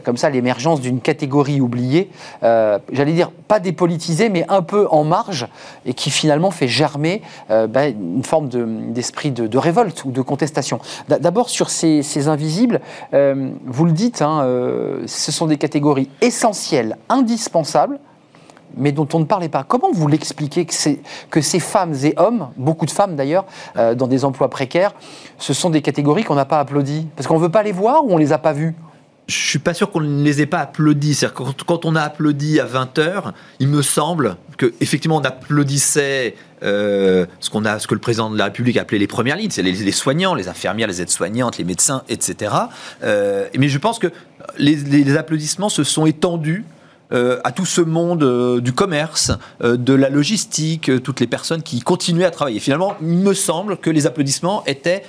comme ça, l'émergence d'une catégorie oubliée, j'allais dire pas dépolitisée, mais un peu en marge, et qui finalement fait germer ben, une forme d'esprit de, révolte ou de contestation. D'abord, sur ces, invisibles, euh, vous le dites, hein, euh, ce sont des catégories essentielles, indispensables, mais dont on ne parlait pas. Comment vous l'expliquez que, que ces femmes et hommes, beaucoup de femmes d'ailleurs, euh, dans des emplois précaires, ce sont des catégories qu'on n'a pas applaudies? Parce qu'on ne veut pas les voir ou on ne les a pas vues? Je suis pas sûr qu'on ne les ait pas applaudis. cest quand, on a applaudi à 20h, il me semble que effectivement on applaudissait euh, ce, qu'on a, ce que le président de la République appelait les premières lignes, c'est les, soignants, les infirmières, les aides-soignantes, les médecins, etc. Euh, mais je pense que les, applaudissements se sont étendus euh, à tout ce monde du commerce, de la logistique, toutes les personnes qui continuaient à travailler. Finalement, il me semble que les applaudissements étaient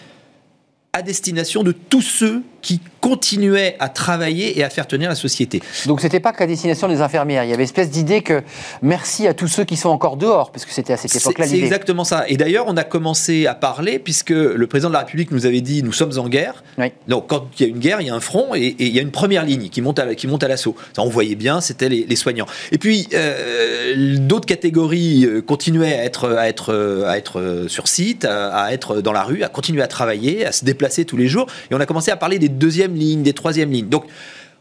à destination de tous ceux qui continuaient à travailler et à faire tenir la société. Donc c'était pas qu'à destination des infirmières. Il y avait une espèce d'idée que merci à tous ceux qui sont encore dehors, parce que c'était à cette époque-là C'est exactement ça. Et d'ailleurs, on a commencé à parler puisque le président de la République nous avait dit nous sommes en guerre. Donc quand il y a une guerre, il y a un front et, il y a une première ligne qui monte à, qui monte à l'assaut. On voyait bien, c'était les, soignants. Et puis euh, d'autres catégories euh, continuaient à être, à être, à être sur site, à être dans la rue, à continuer à travailler, à se déplacer tous les jours. Et on a commencé à parler des deuxième ligne, des troisième lignes. Donc,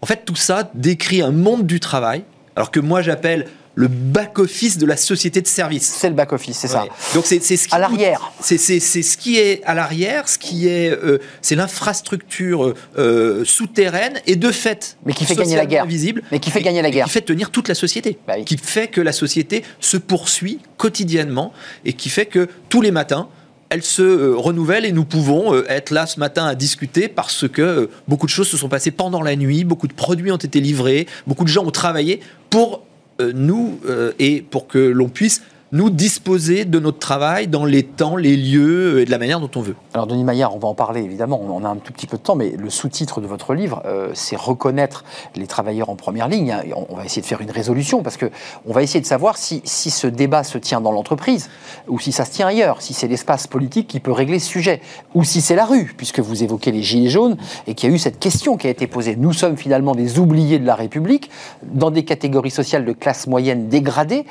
en fait, tout ça décrit un monde du travail, alors que moi j'appelle le back-office de la société de service. C'est le back-office, c'est ça. Donc c'est ce qui à l'arrière. C'est ce qui est à l'arrière, ce qui est euh, c'est l'infrastructure euh, souterraine et de fait mais qui fait gagner la guerre. Visible, mais qui fait gagner la guerre. Qui fait tenir toute la société. Bah qui fait que la société se poursuit quotidiennement et qui fait que tous les matins elle se euh, renouvelle et nous pouvons euh, être là ce matin à discuter parce que euh, beaucoup de choses se sont passées pendant la nuit, beaucoup de produits ont été livrés, beaucoup de gens ont travaillé pour nous et pour que l'on puisse nous disposer de notre travail dans les temps, les lieux et de la manière dont on veut. Alors Denis Maillard, on va en parler évidemment, on a un tout petit peu de temps, mais le sous-titre de votre livre, euh, c'est reconnaître les travailleurs en première ligne. On va essayer de faire une résolution parce que on va essayer de savoir si, si ce débat se tient dans l'entreprise ou si ça se tient ailleurs, si c'est l'espace politique qui peut régler ce sujet, ou si c'est la rue, puisque vous évoquez les gilets jaunes et qu'il y a eu cette question qui a été posée. Nous sommes finalement des oubliés de la République dans des catégories sociales de classe moyenne dégradées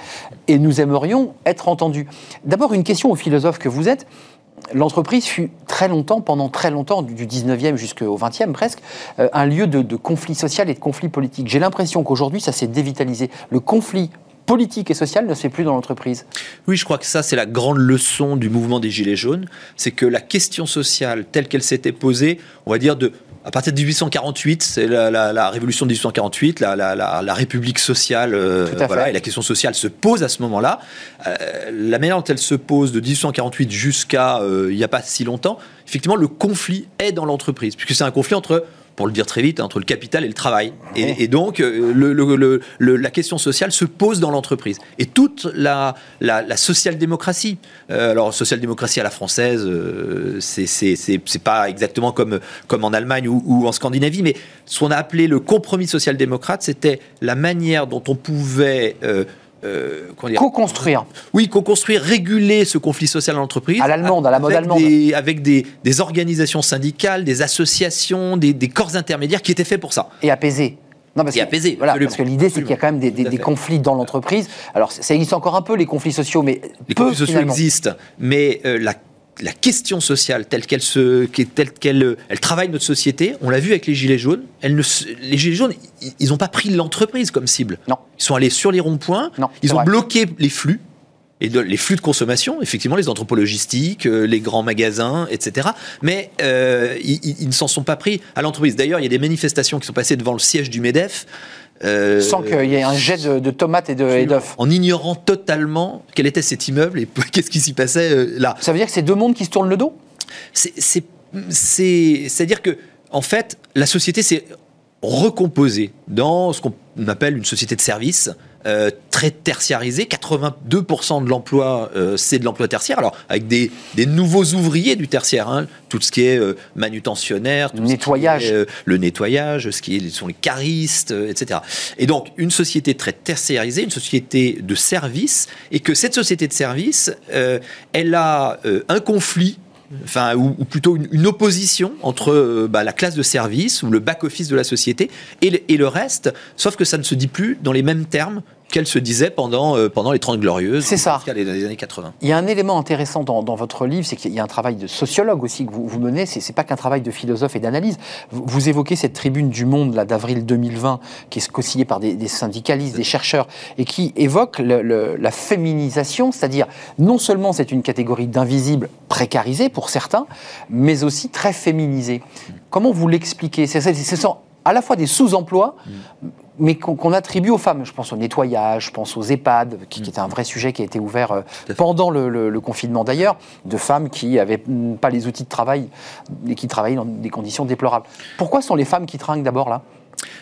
et nous aimerions être entendu. D'abord, une question aux philosophes que vous êtes. L'entreprise fut très longtemps, pendant très longtemps, du 19e jusqu'au 20e presque, euh, un lieu de, conflit social et de conflit politique. J'ai l'impression qu'aujourd'hui, ça s'est dévitalisé. Le conflit politique et social ne se fait plus dans l'entreprise. Oui, je crois que ça, c'est la grande leçon du mouvement des Gilets jaunes. C'est que la question sociale, telle qu'elle s'était posée, on va dire de à partir de 1848, c'est la, révolution de 1848, la, République sociale, euh, voilà, et la question sociale se pose à ce moment-là. Euh, la manière dont elle se pose de 1848 jusqu'à euh, il n'y a pas si longtemps, effectivement, le conflit est dans l'entreprise, puisque c'est un conflit entre pour le dire très vite, entre le capital et le travail. Et, donc, euh, le, la question sociale se pose dans l'entreprise. Et toute la, la, social-démocratie, euh, alors social-démocratie à la française, euh, c'est pas exactement comme, comme en Allemagne ou, ou, en Scandinavie, mais ce qu'on a appelé le compromis social-démocrate, c'était la manière dont on pouvait euh, co-construire. Oui, co-construire, réguler ce conflit social en entreprise. À l'allemande, à la mode allemande. avec des, organisations syndicales, des associations, des, corps intermédiaires qui étaient faits pour ça. Et apaiser. Non, parce et que- apaisé. Voilà, parce que l'idée, c'est qu'il y a quand même des, des- des conflits dans l'entreprise. Alors, ça existe encore un peu, les conflits sociaux, mais Les peu, conflits sociaux finalement. existent, mais euh, la, la question sociale telle qu'elle se, telle qu'elle, elle travaille notre société, on l'a vu avec les gilets jaunes. Elle ne, se- les gilets jaunes, ils- n'ont pas pris l'entreprise comme cible. Non. Ils sont allés sur les ronds-points. Non, Ils ont vrai. bloqué les flux. Et de- les flux de consommation, effectivement, les entrepôts logistiques, euh, les grands magasins, etc. Mais euh, ils- ils ne s'en sont pas pris à l'entreprise. D'ailleurs, il y a des manifestations qui sont passées devant le siège du MEDEF. Euh, Sans qu'il y ait un jet de, de tomates et d'œufs. en ignorant totalement quel était cet immeuble et <laughs> qu'est-ce qui s'y passait euh, là. Ça veut dire que c'est deux mondes qui se tournent le dos? C'est- C'est c'est- c'est-à-dire que en fait, la société s'est recomposée dans ce qu'on appelle une société de services. Euh, très tertiarisée, 82% de l'emploi euh, c'est de l'emploi tertiaire, alors avec des, des nouveaux ouvriers du tertiaire, hein, tout ce qui est euh, manutentionnaire, tout ce qui Nettoyage. est, le nettoyage, ce qui est, sont les caristes, etc. Et donc une société très tertiarisée, une société de services, et que cette société de services, euh, elle a un conflit enfin, ou, ou plutôt une, une opposition entre euh, bah, la classe de service ou le back-office de la société et le, et le reste, sauf que ça ne se dit plus dans les mêmes termes qu'elle se disait pendant, euh, pendant les 30 Glorieuses, C'est ça. les, les années 80. Il y a un élément intéressant dans, dans votre livre, c'est qu'il y a un travail de sociologue aussi que vous, vous menez. C'est c'est pas qu'un travail de philosophe et d'analyse. Vous, vous évoquez cette tribune du Monde là d'avril 2020, qui est co-signée par des, des syndicalistes, des chercheurs, et qui évoque le- le- la féminisation, c'est-à-dire non seulement c'est une catégorie d'invisibles précarisés pour certains, mais aussi très féminisés. Comment vous l'expliquez? C'est- c'est- Ce sont à la fois des sous-emplois, mais qu'on attribue aux femmes. Je pense au nettoyage, je pense aux EHPAD, qui, qui était un vrai sujet qui a été ouvert euh, pendant le, le- le confinement d'ailleurs, de femmes qui n'avaient pas les outils de travail et qui travaillaient dans des conditions déplorables. Pourquoi sont les femmes qui trinquent d'abord là?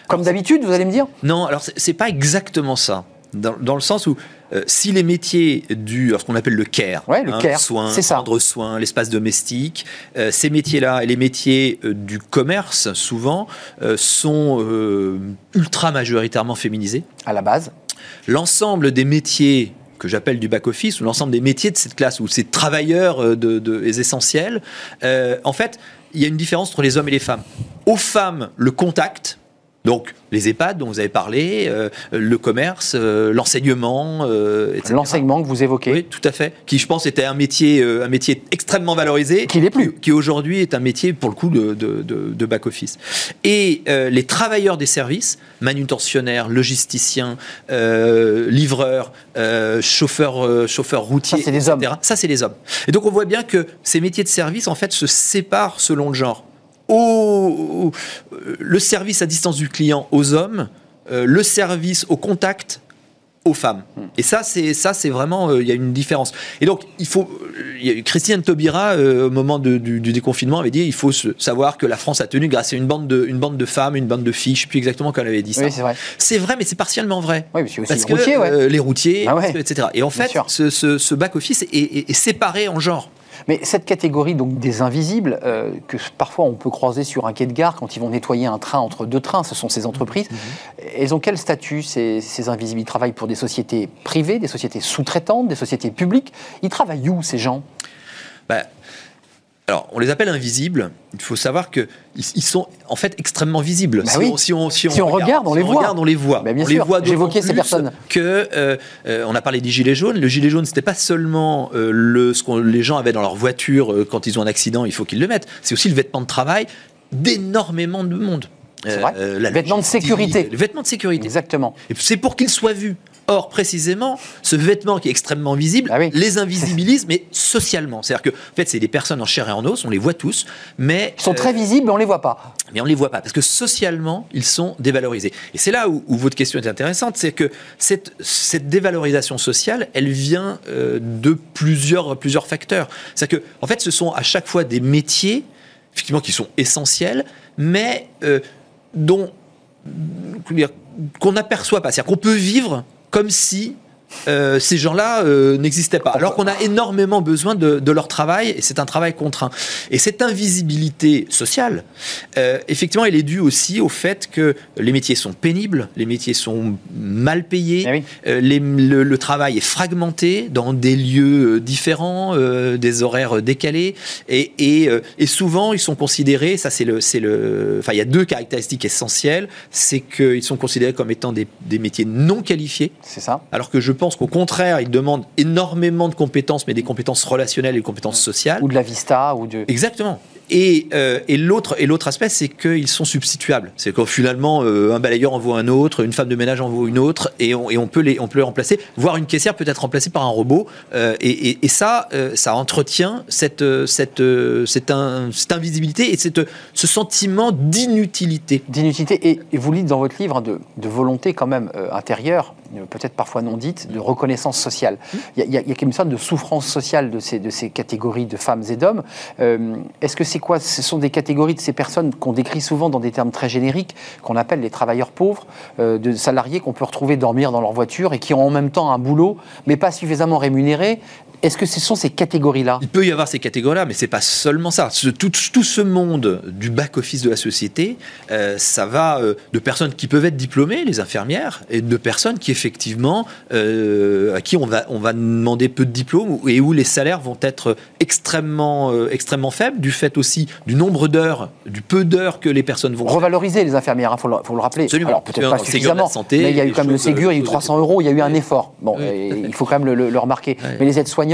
Comme d'habitude, vous allez me dire? Non, alors c'est pas exactement ça. Dans, dans le sens où euh, si les métiers du alors, ce qu'on appelle le care, Ouais, le care, soin, ça. prendre soin, l'espace domestique, euh, ces métiers-là et les métiers euh, du commerce souvent euh, sont euh, ultra majoritairement féminisés. à la base L'ensemble des métiers que j'appelle du back-office, ou l'ensemble des métiers de cette classe, ou ces travailleurs euh, de, de- essentiels, euh, en fait, il y a une différence entre les hommes et les femmes. Aux femmes, le contact, donc les EHPAD dont vous avez parlé, euh, le commerce, euh, l'enseignement, euh, etc. L'enseignement que vous évoquez. Oui, tout à fait. Qui, je pense, était un métier, un métier extrêmement valorisé. Qui l'est plus. Qui, aujourd'hui est un métier, pour le coup, de, de- de- de back-office. Et les travailleurs des services, manutentionnaires, logisticiens, livreurs, chauffeurs, chauffeurs routiers, Ça, c'est des etc., Ça, c'est les hommes. Et donc, on voit bien que ces métiers de service, en fait, se séparent selon le genre. Au, le service à distance du client aux hommes, euh, le service au contact aux femmes. Et ça, c'est ça, c'est vraiment, euh, il y a une différence. Et donc, il faut, euh, Christiane Taubira euh, au moment de- du, du déconfinement avait dit, il faut se- savoir que la France a tenu grâce à une bande de, une bande de femmes, une bande de filles. Je sais plus exactement quand elle avait dit ça. Oui, c'est vrai. c'est vrai, mais c'est partiellement vrai. Oui, parce aussi les que routiers, ouais. les routiers, Ah ouais. etc. Et en fait, ce, ce- ce back-office est, est- est séparé en genre. Mais cette catégorie donc des invisibles, euh, que parfois on peut croiser sur un quai de gare quand ils vont nettoyer un train entre deux trains, ce sont ces entreprises. Elles ont quel statut, ces, ces invisibles? Ils travaillent pour des sociétés privées, des sociétés sous-traitantes, des sociétés publiques. Ils travaillent où, ces gens? Bah, alors, on les appelle invisibles. Il faut savoir que ils, ils sont en fait extrêmement visibles. Bah si, oui. on, si on- si Si on regarde, on les voit. regarde, on les voit. Bah, bien on les voit d'autant J'évoquais ces personnes. Que euh, euh, on a parlé des gilets jaunes. Le gilet jaune, c'était pas seulement euh, le ce que les gens avaient dans leur voiture quand ils ont un accident, il faut qu'ils le mettent. C'est aussi le vêtement de travail d'énormément de monde. C'est vrai. la Vêtements de sécurité. Le vêtement de sécurité. Exactement. Et c'est pour qu'ils soient vus. Or, précisément, ce vêtement qui est extrêmement visible Ah oui. les invisibilise, mais socialement. C'est-à-dire que, en fait, c'est des personnes en chair et en os, on les voit tous, mais, Ils sont euh, très visibles, mais on ne les voit pas. mais on ne les voit pas, parce que socialement, ils sont dévalorisés. Et c'est là où, où votre question est intéressante, c'est que cette, cette dévalorisation sociale, elle vient euh, de plusieurs, plusieurs facteurs. C'est-à-dire que, en fait, ce sont à chaque fois des métiers, effectivement, qui sont essentiels, mais euh, dont qu'on n'aperçoit pas. C'est-à-dire qu'on peut vivre comme si euh, ces gens-là euh, n'existaient pas. Alors qu'on a énormément besoin de, de leur travail, et c'est un travail contraint. Et cette invisibilité sociale, euh, effectivement, elle est due aussi au fait que les métiers sont pénibles, les métiers sont mal payés, Eh oui. les- le, le travail est fragmenté dans des lieux différents, des horaires décalés, et, et, et souvent ils sont considérés, ça c'est le, c'est le, enfin il y a deux caractéristiques essentielles, c'est qu'ils sont considérés comme étant des, des métiers non qualifiés, C'est ça alors que je pense qu'au contraire ils demandent énormément de compétences, mais des compétences relationnelles et des compétences sociales. Ou de la vista, ou de. Exactement. Et, euh, et l'autre et l'autre aspect, c'est qu'ils sont substituables. C'est que finalement, euh, un balayeur envoie un autre, une femme de ménage envoie une autre, et on, et on peut les on peut les remplacer. Voire une caissière peut être remplacée par un robot. Euh, et, ça, ça entretient cette cette cette, in- cette invisibilité et cette, ce sentiment d'inutilité. d'inutilité. Et, vous dites dans votre livre hein, de, de volonté quand même intérieure, peut-être parfois non dite, de reconnaissance sociale. Il y a, il y une sorte de souffrance sociale de ces, de ces catégories de femmes et d'hommes. Euh, Est-ce que c'est quoi? Ce sont des catégories de ces personnes qu'on décrit souvent dans des termes très génériques, qu'on appelle les travailleurs pauvres, euh, de salariés qu'on peut retrouver dormir dans leur voiture et qui ont en même temps un boulot, mais pas suffisamment rémunéré. Est-ce que ce sont ces catégories-là? Il peut y avoir ces catégories-là, mais c'est pas seulement ça. Ce- tout, tout ce monde du back-office de la société, euh, ça va euh, de personnes qui peuvent être diplômées, les infirmières, et de personnes qui effectivement, euh, à qui on va, on va demander peu de diplômes et où les salaires vont être extrêmement, extrêmement faibles, du fait aussi du nombre d'heures, du peu d'heures que les personnes vont Revaloriser les infirmières, il faut, le- faut le rappeler. Absolument. Alors peut-être pas suffisamment, santé, mais il y a eu quand même le Ségur, il y a eu choses 300 euros, il y a eu un effort. Bon, il faut quand même le, le- le remarquer. Ouais. Mais les aides-soignantes,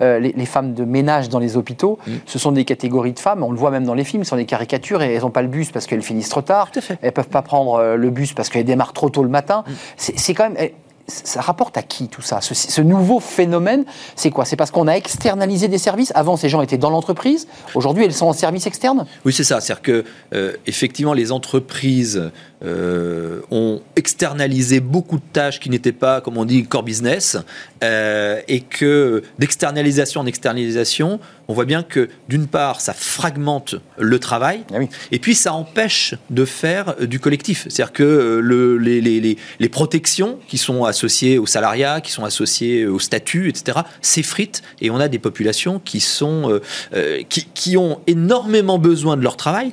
euh, les, les femmes de ménage dans les hôpitaux, Mm. ce sont des catégories de femmes, on le voit même dans les films, ce sont des caricatures et elles n'ont pas le bus parce qu'elles finissent trop tard. Elles peuvent pas prendre euh, le bus parce qu'elles démarrent trop tôt le matin. Mm. C'est quand même... eh, Ça rapporte à qui tout ça? Ce, nouveau phénomène, c'est quoi? C'est parce qu'on a externalisé des services? Avant, ces gens étaient dans l'entreprise. Aujourd'hui, elles sont en service externe? Oui, c'est ça. C'est-à-dire que euh, effectivement, les entreprises euh, ont externalisé beaucoup de tâches qui n'étaient pas, comme on dit, core business, euh, et que d'externalisation en externalisation, on voit bien que d'une part, ça fragmente le travail, Ah oui. et puis ça empêche de faire euh, du collectif. C'est-à-dire que euh, le- les, les- les- les protections qui sont associées au salariat, qui sont associées au statut, etc., s'effritent et on a des populations qui, sont, euh, euh, qui, qui ont énormément besoin de leur travail,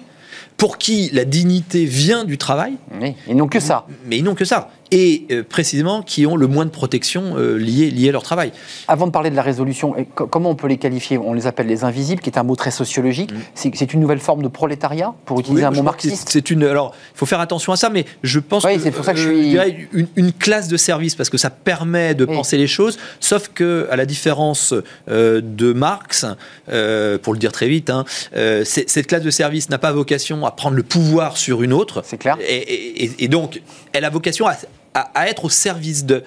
pour qui la dignité vient du travail, Oui, Ils n'ont que ça. mais ils n'ont que ça. Et euh, précisément qui ont le moins de protection euh, liée, liée à leur travail. Avant de parler de la résolution, comment on peut les qualifier? On les appelle les invisibles, qui est un mot très sociologique. C'est c'est une nouvelle forme de prolétariat, pour utiliser Mm. Oui, un mot marxiste? C'est une. Alors, il faut faire attention à ça, mais je pense Oui, que c'est pour ça que je euh, suis- dirais une, une classe de service parce que ça permet de Oui. penser les choses. Sauf que, à la différence euh, de Marx, pour le dire très vite, hein, cette classe de service n'a pas vocation à prendre le pouvoir sur une autre. C'est clair. Et, et- et- et donc, elle a vocation à, à- à être au service de.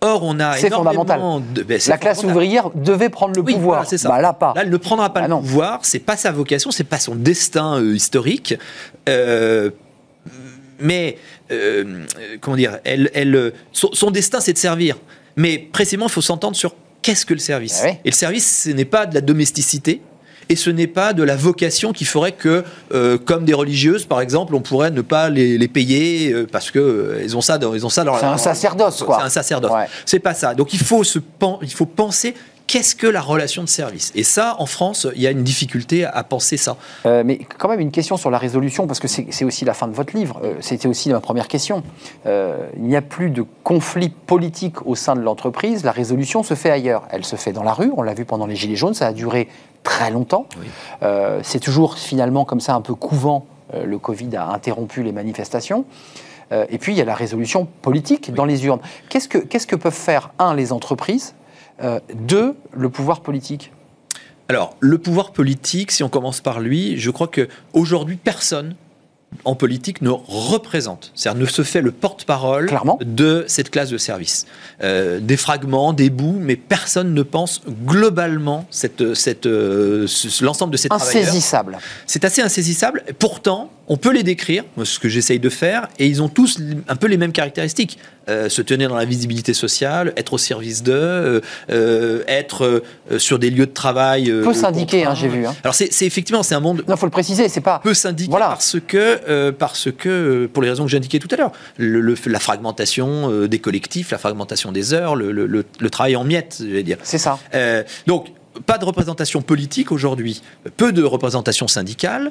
Or, on a C'est énormément fondamental. de. ben, La classe ouvrière devait prendre le Oui, pouvoir. voilà, c'est ça. Bah, là, pas. Là, elle ne prendra pas Ah le non. pouvoir. C'est pas sa vocation, c'est pas son destin euh, historique. Euh, mais euh, comment dire elle, elle, son, son destin, c'est de servir. Mais précisément, il faut s'entendre sur qu'est-ce que le service. Ah ouais. Et le service, ce n'est pas de la domesticité. Et ce n'est pas de la vocation qui ferait que, euh, comme des religieuses, par exemple, on pourrait ne pas les, les payer euh, parce que euh, ils ont ça dans, ils ont ça dans C'est un sacerdoce, quoi. C'est un sacerdoce. Ouais. C'est pas ça. Donc il faut se pen- il faut penser qu'est-ce que la relation de service? Et ça, en France, il y a une difficulté à penser ça. Euh, mais quand même une question sur la résolution, parce que c'est aussi la fin de votre livre. Euh, C'était aussi ma première question. Euh, il n'y a plus de conflit politique au sein de l'entreprise. La résolution se fait ailleurs. Elle se fait dans la rue. On l'a vu pendant les Gilets jaunes. Ça a duré très longtemps. Oui. C'est toujours finalement comme ça un peu couvant. Euh, le Covid a interrompu les manifestations. Et puis il y a la résolution politique dans les urnes. Qu'est-ce que, qu'est-ce que peuvent faire, un, les entreprises, deux, le pouvoir politique Alors, le pouvoir politique, si on commence par lui, je crois que aujourd'hui personne en politique ne représente, c'est-à-dire ne se fait le porte-parole de cette classe de service. Euh, des fragments, des bouts, mais personne ne pense globalement cette, cette, euh, l'ensemble de ces travailleurs. Insaisissable. C'est assez insaisissable. Pourtant, on peut les décrire, ce que j'essaye de faire, et ils ont tous un peu les mêmes caractéristiques. Euh, se tenir dans la visibilité sociale, être au service d'eux, euh, euh, être sur des lieux de travail. Peu syndiqué, hein, j'ai vu, hein. Alors c'est effectivement c'est un monde Non, faut le préciser, c'est pas. peu syndiqué Voilà. parce que parce que, pour les raisons que j'indiquais tout à l'heure, le, le- la fragmentation des collectifs, la fragmentation des heures, le, le- travail en miettes, je vais dire. C'est ça. Donc, pas de représentation politique aujourd'hui, peu de représentation syndicale,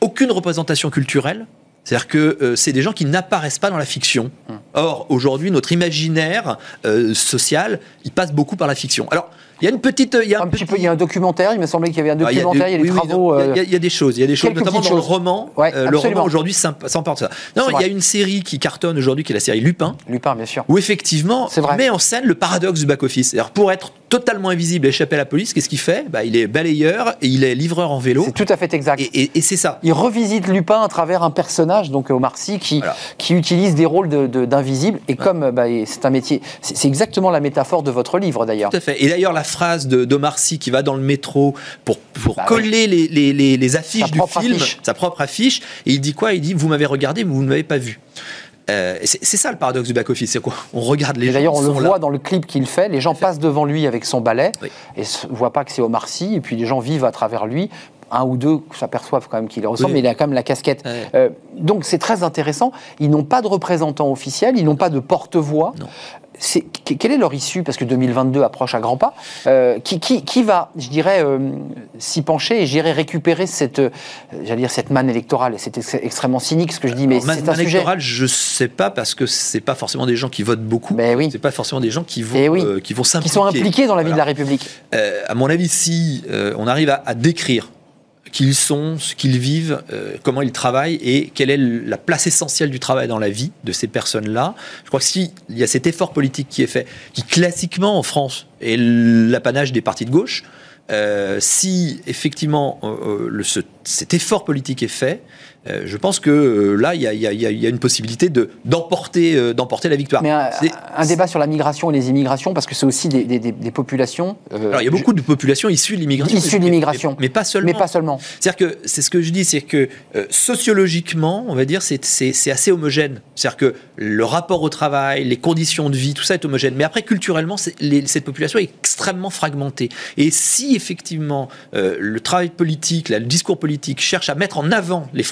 aucune représentation culturelle. C'est-à-dire que euh, c'est des gens qui n'apparaissent pas dans la fiction. Hum. Or, aujourd'hui, notre imaginaire euh, social, il passe beaucoup par la fiction. Alors, il y a une petite... Il y a Un petit peu, il y a un documentaire, il me semblait qu'il y avait un ah, il y a documentaire, il y a, des- oui, travaux. non, il y a- euh, il y, des choses, il y a des choses, notamment dans petites le choses. roman. Ouais, euh, le roman aujourd'hui s'en porte ça. Non, il y a une série qui cartonne aujourd'hui, qui est la série Lupin, Lupin, bien sûr. où effectivement, C'est vrai. met en scène le paradoxe du back-office. Alors, pour être totalement invisible et échapper à la police, qu'est-ce qu'il fait? Bah, Il est balayeur et il est livreur en vélo. C'est tout à fait exact. Et, et- et c'est ça. Il revisite Lupin à travers un personnage, donc Omar Sy, qui, Voilà. qui utilise des rôles de- de- d'invisibles. Et comme euh, bah, c'est un métier, c'est exactement la métaphore de votre livre d'ailleurs. Tout à fait. Et d'ailleurs, la phrase de d'Omar Sy qui va dans le métro pour, pour Bah coller les, les- les- les affiches Sa du film, affiche. sa propre affiche, et il dit quoi? Il dit Vous m'avez regardé, mais vous ne m'avez pas vu. Euh, c'est ça le paradoxe du back-office. C'est quoi On regarde les Et gens. d'ailleurs, on le voit là. dans le clip qu'il fait. Les gens passent devant lui avec son balai Oui. et ne voient pas que c'est Omar Sy. Et puis les gens vivent à travers lui. Un ou deux s'aperçoivent quand même qu'il ressemble, Oui. mais il a quand même la casquette. Euh, donc c'est très intéressant. Ils n'ont pas de représentant officiel, ils n'ont pas de porte-voix. C'est- quelle est leur issue? Parce que 2022 approche à grands pas. Euh, qui, qui- qui va, je dirais, euh, s'y pencher et j'irai récupérer cette, euh, j'allais dire cette manne électorale? C'est ex- extrêmement cynique ce que je dis, mais Alors, man- c'est un man sujet. électoral, je sais pas parce que c'est pas forcément des gens qui votent beaucoup. Ben oui. C'est pas forcément des gens qui vont Eh oui. qui vont Qui s'impliquer. sont impliqués dans la vie Voilà. de la République. À mon avis, si on arrive à, à décrire qui ils sont, ce qu'ils vivent, euh, comment ils travaillent et quelle est la place essentielle du travail dans la vie de ces personnes-là, je crois que s'il y a cet effort politique qui est fait, qui classiquement en France est l'apanage des partis de gauche, euh, si effectivement euh, cet effort politique est fait, euh, je pense que euh, là, il y a, y y une possibilité de- d'emporter euh, d'emporter la victoire. Mais un, débat sur la migration et les immigrations, parce que c'est aussi des, des- des- des populations. euh, Alors, il y a beaucoup de populations issues de l'immigration. Issues de l'immigration. Mais, mais pas seulement. Mais pas seulement. C'est-à-dire que c'est ce que je dis, c'est que sociologiquement, on va dire, c'est- assez homogène. C'est-à-dire que le rapport au travail, les conditions de vie, tout ça est homogène. Mais après, culturellement, les- cette population est extrêmement fragmentée. Et si effectivement le travail politique, là, le discours politique cherche à mettre en avant les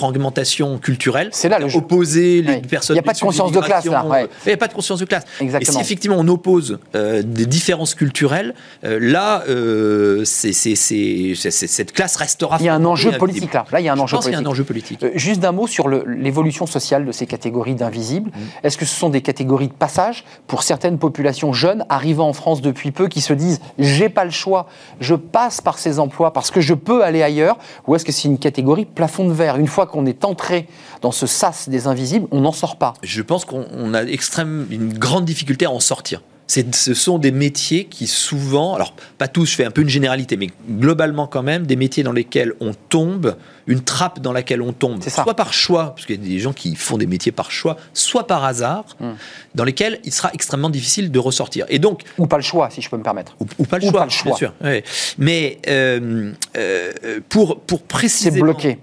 culturelles, C'est là le jeu. opposer les personnes. Il y a pas de conscience de classe, là, ouais. euh, Il n'y a pas de conscience de classe. Exactement. Et si effectivement on oppose euh, des différences culturelles, euh, là, euh, c'est- c'est- c'est- c'est- c'est- cette classe restera. Il y a un enjeu politique là. Là, il y a un Je enjeu pense qu'il y a un politique. enjeu politique. Euh, Juste d'un mot sur le- l'évolution sociale de ces catégories d'invisibles. Mm. Est-ce que ce sont des catégories de passage pour certaines populations jeunes arrivant en France depuis peu qui se disent j'ai pas le choix, je passe par ces emplois parce que je peux aller ailleurs Ou est-ce que c'est une catégorie plafond de verre? Une fois qu'on est entré dans ce sas des invisibles, on n'en sort pas. Je pense qu'on on a extrême, une grande difficulté à en sortir. C'est- Ce sont des métiers qui souvent, alors pas tous, je fais un peu une généralité, mais globalement quand même, des métiers dans lesquels on tombe, une trappe dans laquelle on tombe, C'est ça. soit par choix, parce qu'il y a des gens qui font des métiers par choix, soit par hasard, Hmm. dans lesquels il sera extrêmement difficile de ressortir. Et donc, Ou pas le choix, si je peux me permettre. ou, ou pas le Ou choix, pas le choix. bien sûr. Mais euh, euh, pour, pour C'est précisément... bloqué.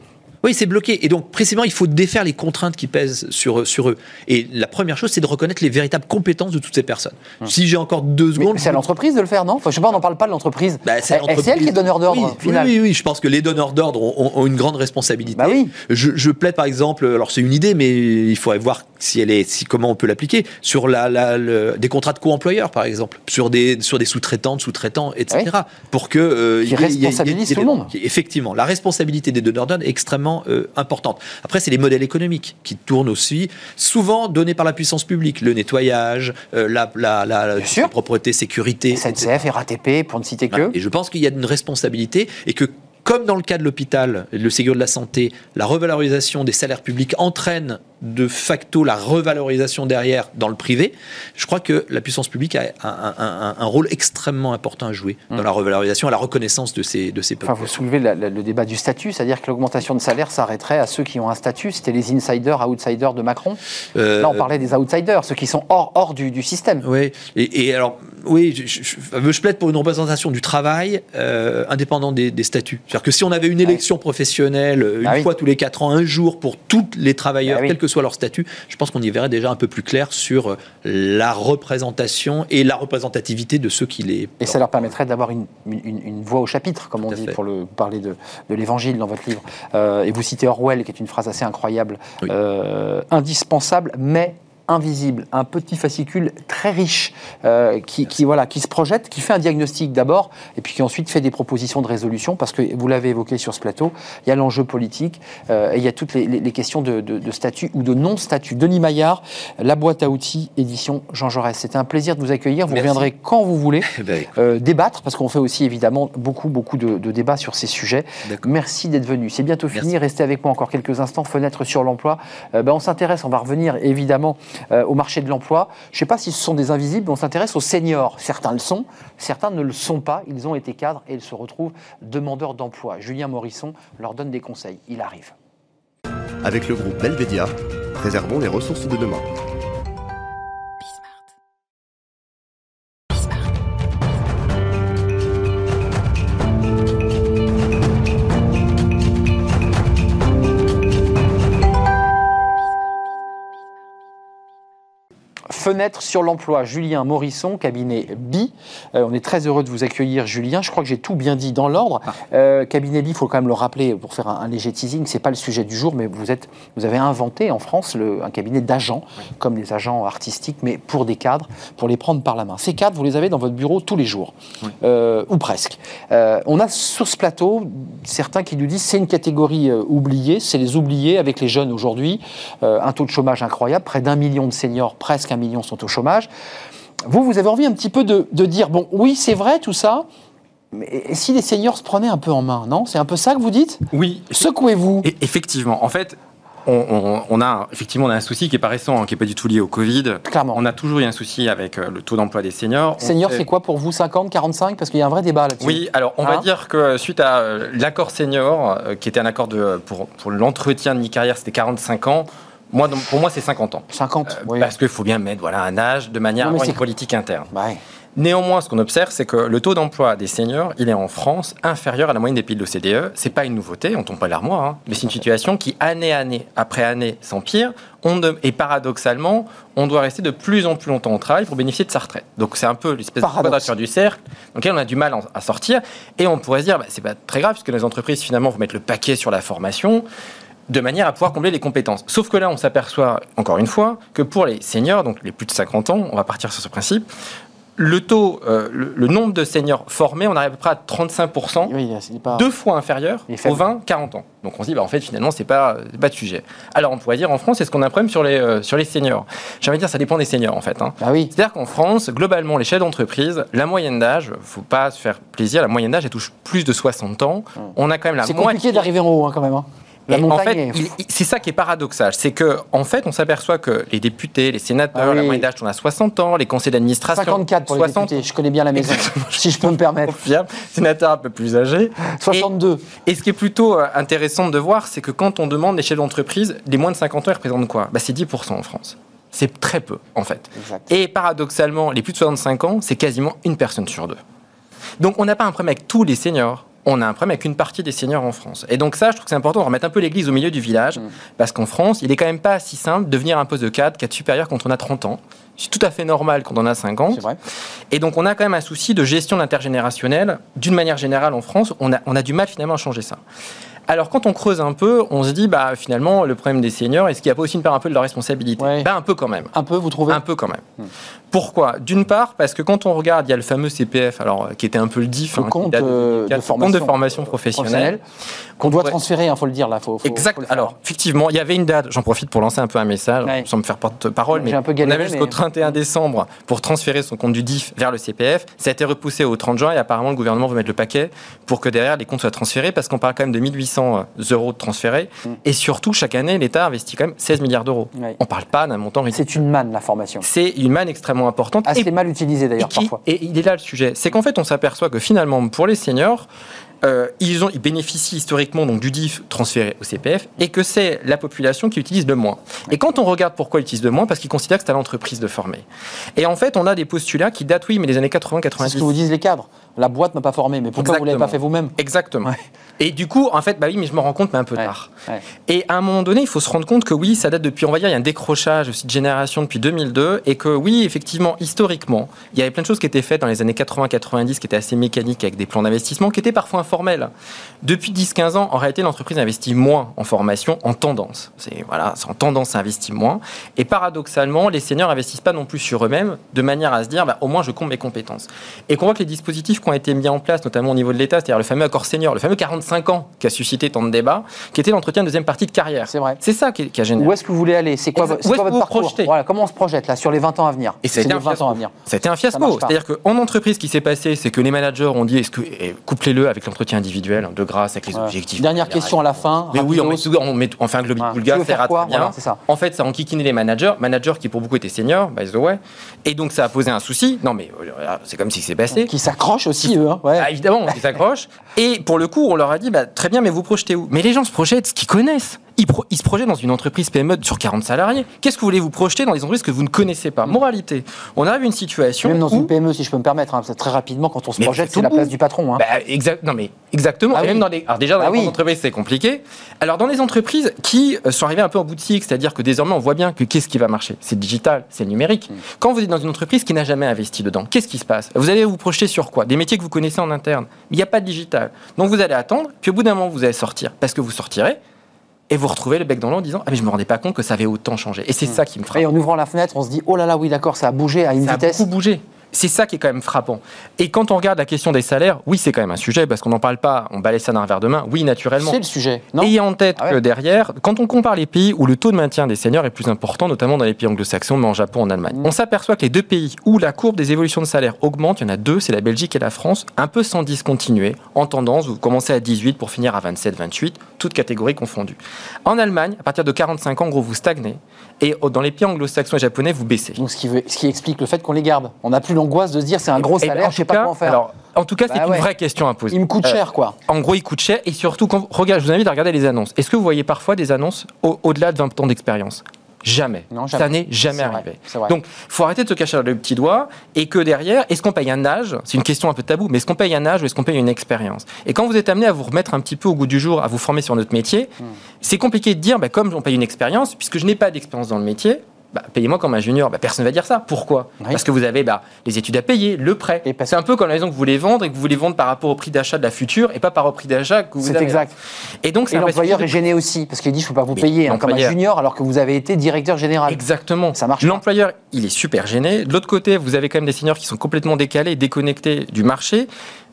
Oui, c'est bloqué. Et donc, précisément, il faut défaire les contraintes qui pèsent sur, sur eux. Et la première chose, c'est de reconnaître les véritables compétences de toutes ces personnes. Si j'ai encore deux Mais secondes. c'est à l'entreprise de le faire, non? Enfin, Je sais pas, on n'en parle pas de l'entreprise. Bah, c'est elle qui est donneur d'ordre, oui. Oui, oui, oui, je pense que les donneurs d'ordre ont, ont- ont une grande responsabilité. Bah oui. Je, je plaide par exemple, alors c'est une idée, mais il faudrait voir si elle est, si comment on peut l'appliquer sur la, la- le- des contrats de co-employeurs par exemple, sur des sur des sous-traitants, sous-traitants, etc. Pour que euh, Qui il y y y ait tout le monde. Effectivement, la responsabilité des donneurs d'ordre est extrêmement euh, importante. Après, c'est les modèles économiques qui tournent aussi, souvent donnés par la puissance publique, le nettoyage, euh, la, la, propreté, sécurité. SNCF, RATP, pour ne citer que. Et je pense qu'il y a une responsabilité et que comme dans le cas de l'hôpital et le Ségur de la santé, la revalorisation des salaires publics entraîne de facto la revalorisation derrière dans le privé, je crois que la puissance publique a un, un- un- un rôle extrêmement important à jouer dans la revalorisation et la reconnaissance de ces, de ces Enfin, vous soulevez la- la- le débat du statut, c'est-à-dire que l'augmentation de salaire s'arrêterait à ceux qui ont un statut. C'était les insiders, outsiders de Macron. Euh, Là, on parlait des outsiders, ceux qui sont hors, hors du, du système. Oui, et, et alors, oui, je, je- je- je plaide pour une représentation du travail euh, indépendant des, des statuts. C'est-à-dire que si on avait une élection professionnelle euh, une Ah oui. fois tous les quatre ans, un jour pour tous les travailleurs, Ah oui. quel que soit soit leur statut, je pense qu'on y verrait déjà un peu plus clair sur euh, la représentation et la représentativité de ceux qui les. Et ça leur permettrait d'avoir une, une, une voix au chapitre, comme on dit, pour le, parler de, de l'évangile dans votre livre. Euh, et vous citez Orwell, qui est une phrase assez incroyable, oui. euh, indispensable, mais invisible, un petit fascicule très riche euh, qui, qui, voilà, qui se projette, qui fait un diagnostic d'abord et puis qui ensuite fait des propositions de résolution parce que vous l'avez évoqué sur ce plateau, il y a l'enjeu politique euh, et il y a toutes les, les, les questions de, de, de, statut ou de non-statut. Denis Maillard, la boîte à outils, édition Jean Jaurès. C'était un plaisir de vous accueillir. Vous Merci. reviendrez quand vous voulez <laughs> euh, débattre parce qu'on fait aussi évidemment beaucoup, beaucoup de, de débats sur ces sujets. Merci d'être venu. C'est bientôt fini. Merci. Restez avec moi encore quelques instants. Fenêtre sur l'emploi. Ben, on s'intéresse, on va revenir évidemment euh, au marché de l'emploi. Je ne sais pas si ce sont des invisibles, on s'intéresse aux seniors. Certains le sont, certains ne le sont pas. Ils ont été cadres et ils se retrouvent demandeurs d'emploi. Julien Morisson leur donne des conseils. Il arrive. Avec le groupe Belvedia, préservons les ressources de demain. Fenêtre sur l'emploi, Julien Morisson, cabinet BI. Euh, on est très heureux de vous accueillir, Julien. Je crois que j'ai tout bien dit dans l'ordre. Ah. Euh, cabinet BI, il faut quand même le rappeler pour faire un, un léger teasing, c'est pas le sujet du jour, mais vous, êtes, vous avez inventé en France le, un cabinet d'agents, oui. comme les agents artistiques, mais pour des cadres, pour les prendre par la main. Ces cadres, vous les avez dans votre bureau tous les jours, oui. euh, ou presque. On a sur ce plateau certains qui nous disent c'est une catégorie oubliée, c'est les oubliés avec les jeunes aujourd'hui, un taux de chômage incroyable, près d'un million de seniors, presque un million sont au chômage. Vous, vous avez envie un petit peu de, de dire, bon, oui, c'est vrai tout ça, mais si les seniors se prenaient un peu en main, non? C'est un peu ça que vous dites? Oui. Secouez-vous. Et effectivement. En fait, on, on, on, a effectivement on a un souci qui est pas récent, hein, qui est pas du tout lié au Covid. Clairement. On a toujours eu un souci avec euh, le taux d'emploi des seniors. Seniors, c'est quoi pour vous 50, 45 Parce qu'il y a un vrai débat là-dessus. Oui, alors on hein? va dire que suite à euh, l'accord senior, euh, qui était un accord de, pour, pour l'entretien de mi-carrière, c'était 45 ans. Moi, pour moi, c'est 50 ans. 50, euh, oui. Parce qu'il faut bien mettre voilà, un âge de manière non, à avoir une politique interne. Ouais. Néanmoins, ce qu'on observe, c'est que le taux d'emploi des seniors, il est en France inférieur à la moyenne des pays de l'OCDE. C'est pas une nouveauté, on tombe pas l'armoire, hein, mais c'est une situation qui, année année après année, s'empire. De, et paradoxalement, on doit rester de plus en plus longtemps au travail pour bénéficier de sa retraite. Donc c'est un peu l'espèce de quadrature du cercle. Donc là, on a du mal à sortir. Et on pourrait se dire, bah, c'est pas très grave, puisque les entreprises, finalement, vont mettre le paquet sur la formation de manière à pouvoir combler les compétences. Sauf que là, on s'aperçoit, encore une fois, que pour les seniors, donc les plus de 50 ans, on va partir sur ce principe, le taux, euh, le, le, nombre de seniors formés, on arrive à peu près à 35%, oui, pas... deux fois inférieur aux 20-40 ans. Donc on se dit, bah, en fait, finalement, c'est pas, pas de sujet. Alors on pourrait dire, en France, est-ce qu'on a un problème sur les, euh, sur les seniors J'ai envie de dire, ça dépend des seniors, en fait. Hein. Ah oui. C'est-à-dire qu'en France, globalement, les chefs d'entreprise, la moyenne d'âge, faut pas se faire plaisir, la moyenne d'âge, elle touche plus de 60 ans. Hum. On a quand même la C'est moitié... compliqué d'arriver en haut, hein, quand même. Hein. La et en fait, c'est ça qui est paradoxal, c'est que en fait, on s'aperçoit que les députés, les sénateurs, ah oui. la moyenne d'âge tourne à 60 ans, les conseils d'administration 54 pour 60 les députés, je connais bien la maison, si je peux me permettre. Sénateur un peu plus âgé. 62. Et, et, ce qui est plutôt euh, intéressant de voir, c'est que quand on demande les chefs d'entreprise, les moins de 50 ans, ils représentent quoi? Bah, C'est 10% en France. C'est très peu, en fait. Exact. Et paradoxalement, les plus de 65 ans, c'est quasiment une personne sur deux. Donc on n'a pas un problème avec tous les seniors, on a un problème avec une partie des seniors en France. Et donc ça, je trouve que c'est important de remettre un peu l'église au milieu du village, mmh. parce qu'en France, il est quand même pas si simple de devenir un poste de cadre, cadre supérieur quand on a 30 ans. C'est tout à fait normal quand on a 50. Vrai. Et donc on a quand même un souci de gestion intergénérationnelle. D'une manière générale en France, on a, on a du mal finalement à changer ça. Alors quand on creuse un peu, on se dit bah finalement le problème des seniors, est-ce qu'il n'y a pas aussi une part un peu de leur responsabilité? Ouais. bah, un peu quand même. Un peu, vous trouvez? Un peu quand même. Hum. Pourquoi? D'une part parce que quand on regarde, il y a le fameux CPF, alors qui était un peu le DIF, le hein, compte, de, de, formation, compte de formation professionnelle, qu'on doit transférer, il hein, faut le dire là. Faut, faut, exact. Faut alors effectivement, il y avait une date. J'en profite pour lancer un peu un message, ouais. sans me faire porte-parole, mais un peu galéré, on avait jusqu'au mais... 31 décembre pour transférer son compte du DIF vers le CPF. Ça a été repoussé au 30 juin et apparemment le gouvernement veut mettre le paquet pour que derrière les comptes soient transférés parce qu'on parle quand même de 1800 euros de transférés mmh. et surtout chaque année l'État investit quand même 16 milliards d'euros. Ouais. On parle pas d'un montant ridicule. C'est une manne la formation. C'est une manne extrêmement importante. Assez et, mal utilisée d'ailleurs parfois. Et il est là le sujet, c'est qu'en fait on s'aperçoit que finalement pour les seniors euh, ils, ont, ils bénéficient historiquement donc, du DIF transféré au CPF et que c'est la population qui utilise le moins. Et quand on regarde pourquoi ils utilisent le moins, parce qu'ils considèrent que c'est à l'entreprise de former. Et en fait, on a des postulats qui datent, oui, mais des années 80-90. C'est ce que vous disent les cadres. La boîte m'a pas formé, mais pourquoi vous l'avez pas fait vous-même? Exactement. Ouais. Et du coup, en fait, bah oui, mais je me rends compte, mais un peu Ouais, tard. ouais. Et à un moment donné, il faut se rendre compte que oui, ça date depuis, on va dire, il y a un décrochage aussi de génération depuis 2002, et que oui, effectivement, historiquement, il y avait plein de choses qui étaient faites dans les années 80-90 qui étaient assez mécaniques avec des plans d'investissement qui étaient parfois informels. Depuis 10-15 ans, en réalité, l'entreprise investit moins en formation, en tendance. C'est voilà, c'est en tendance à investir moins. Et paradoxalement, les seniors investissent pas non plus sur eux-mêmes, de manière à se dire, bah, au moins, je compte mes compétences. Et qu'on voit que les dispositifs qui ont été mis en place, notamment au niveau de l'État, c'est-à-dire le fameux accord senior, le fameux 45 ans qui a suscité tant de débats, qui était l'entretien de deuxième partie de carrière. C'est vrai. C'est ça qui, qui a généré. Où est-ce que vous voulez aller? C'est quoi, votre vous parcours? Voilà, comment on se projette là sur les 20 ans à venir? Et ça a C'est été un 20 ans fiasco. à venir. Été un fiasco. C'est-à-dire qu'en entreprise, ce qui s'est passé, c'est que les managers ont dit est-ce que, eh, couplez-le avec l'entretien individuel, hein, de grâce, avec les Ouais. objectifs. Dernière question à la fin. Mais oui, on, met, on, met, un globi Ouais. ça faire ira quoi? bien. Voilà, ça. En fait, ça a enquiquiné les managers, managers qui pour beaucoup étaient seniors, by the way. Et donc ça a posé un souci. Non mais euh, c'est comme si c'est passé. Qui s'accrochent aussi, eux. hein, ouais. Ah, évidemment, ils s'accrochent. Et pour le coup, on leur a dit, bah, très bien, mais vous projetez où? Mais les gens se projettent ce qu'ils connaissent. Ils, pro- ils se projettent dans une entreprise PME sur 40 salariés. Qu'est-ce que vous voulez vous projeter dans des entreprises que vous ne connaissez pas? Moralité, on arrive à une situation Même dans où... une PME, si je peux me permettre, hein, très rapidement, quand on se projette, c'est la place du patron. hein. Bah, exact, non mais exactement. Ah et même dans les, alors déjà dans Ah les oui. entreprises c'est compliqué. Alors dans les entreprises qui euh, sont arrivées un peu en bout de cycle, c'est-à-dire que désormais on voit bien que qu'est-ce qui va marcher, c'est digital, c'est numérique. Mm. Quand vous êtes dans une entreprise qui n'a jamais investi dedans, qu'est-ce qui se passe? Vous allez vous projeter sur quoi? Des métiers que vous connaissez en interne. Il n'y a pas de digital. Donc vous allez attendre, puis au bout d'un moment vous allez sortir, parce que vous sortirez. Et vous retrouvez le bec dans l'eau en disant Ah, mais je me rendais pas compte que ça avait autant changé. Et c'est ça qui me frappe. Et en ouvrant la fenêtre, on se dit oh là là, oui, d'accord, ça a bougé à une Ça a vitesse. beaucoup bougé. C'est ça qui est quand même frappant. Et quand on regarde la question des salaires, oui, c'est quand même un sujet, parce qu'on n'en parle pas, on balaye ça d'un revers de main. Oui, naturellement. C'est le sujet. Non Ayez en tête Ah ouais. que derrière, quand on compare les pays où le taux de maintien des seniors est plus important, notamment dans les pays anglo-saxons, mais en Japon, en Allemagne, Mm. on s'aperçoit que les deux pays où la courbe des évolutions de salaire augmente, il y en a deux, c'est la Belgique et la France, un peu sans discontinuer. En tendance, vous commencez à 18 pour finir à 27, 28, toutes catégories confondues. En Allemagne, à partir de 45 ans, en gros, vous stagnez. Et dans les pays anglo-saxons et japonais, vous baissez. Donc, ce qui, veut- ce qui explique le fait qu'on les garde. On n'a plus l'angoisse de se dire c'est un gros Et ben, salaire, en je sais pas en faire. Alors, en tout cas, c'est Bah une vraie question à poser. il me coûte Euh, cher, quoi. En gros, il coûte cher et surtout, quand, regarde, je vous invite à regarder les annonces. Est-ce que vous voyez parfois des annonces au- au-delà de 20 ans d'expérience? Jamais. Non, jamais. Ça n'est jamais arrivé. vrai. Donc, il faut arrêter de se cacher le petit doigt et que derrière, est-ce qu'on paye un âge? C'est une question un peu tabou, mais est-ce qu'on paye un âge ou est-ce qu'on paye une expérience? Et quand vous êtes amené à vous remettre un petit peu au goût du jour, à vous former sur notre métier, Hmm. c'est compliqué de dire, bah, comme on paye une expérience, puisque je n'ai pas d'expérience dans le métier, bah, payez-moi comme un junior. Bah, personne ne va dire ça. Pourquoi? Oui. Parce que vous avez bah, les études à payer, le prêt. Et parce- C'est un peu comme la maison que vous voulez vendre et que vous voulez vendre par rapport au prix d'achat de la future et pas par au prix d'achat que vous C'est avez. exact. Et donc, c'est Et l'employeur est gêné aussi, parce qu'il dit je ne peux pas vous Mais payer hein, comme un junior alors que vous avez été directeur général. Exactement. Ça marche. L'employeur, il est super gêné. De l'autre côté, vous avez quand même des seniors qui sont complètement décalés, déconnectés du marché.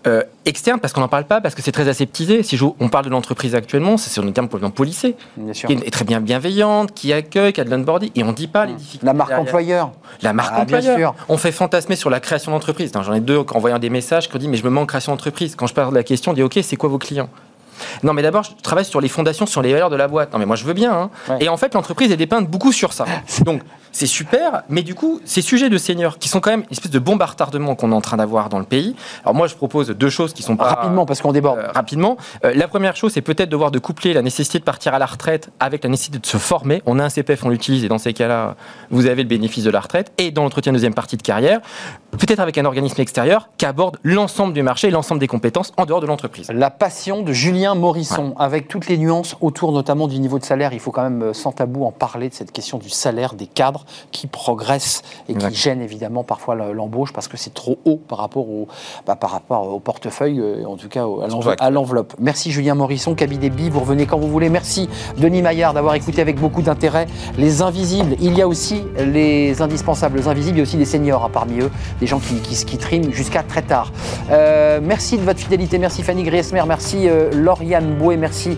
Euh, externe, parce qu'on n'en parle pas, parce que c'est très aseptisé. Si je- on parle de l'entreprise actuellement, c'est sur des termes complètement policiers, Bien sûr. qui est très bien bienveillante, qui accueille, qui a de l'onboarding, et on ne dit pas les difficultés. La marque derrière. employeur. La marque Ah, bien employeur. sûr. On fait fantasmer sur la création d'entreprise. J'en ai deux en voyant des messages qui ont dit Mais je me manque création d'entreprise. Quand je parle de la question, on dit Ok, c'est quoi vos clients? Non, mais d'abord, je travaille sur les fondations, sur les valeurs de la boîte. Non, mais moi, je veux bien. hein. Ouais. Et en fait, l'entreprise est dépeinte beaucoup sur ça. <laughs> Donc, c'est super. Mais du coup, ces sujets de seniors, qui sont quand même une espèce de bombe à retardement qu'on est en train d'avoir dans le pays. Alors, moi, je propose deux choses qui sont pas. Rapidement, parce qu'on déborde. Euh, rapidement. Euh, la première chose, c'est peut-être devoir de coupler la nécessité de partir à la retraite avec la nécessité de se former. On a un CPF, on l'utilise, et dans ces cas-là, vous avez le bénéfice de la retraite. Et dans l'entretien de deuxième partie de carrière, peut-être avec un organisme extérieur qui aborde l'ensemble du marché et l'ensemble des compétences en dehors de l'entreprise. La passion de Julien Morisson, avec toutes les nuances autour notamment du niveau de salaire. Il faut quand même, euh, sans tabou, en parler de cette question du salaire des cadres qui progressent et qui gênent évidemment parfois le- l'embauche parce que c'est trop haut par rapport au, bah, par rapport au portefeuille, euh, en tout cas à l'enveloppe. Merci Julien Morisson, cabinet B, vous revenez quand vous voulez. Merci Denis Maillard d'avoir écouté avec beaucoup d'intérêt les invisibles. Il y a aussi les indispensables invisibles, il y a aussi des seniors hein, parmi eux, des gens qui, qui, qui triment jusqu'à très tard. Euh, merci de votre fidélité, merci Fanny Griesmer, merci euh, Lauriane Bouet, merci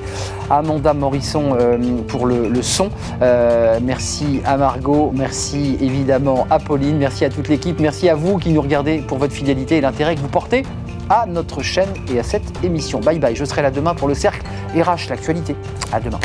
Amanda Morisson euh, pour le, le son, Euh, merci à Margot, merci évidemment à Pauline, merci à toute l'équipe, merci à vous qui nous regardez pour votre fidélité et l'intérêt que vous portez à notre chaîne et à cette émission. Bye bye, je serai là demain pour le cercle RH, l'actualité. À demain.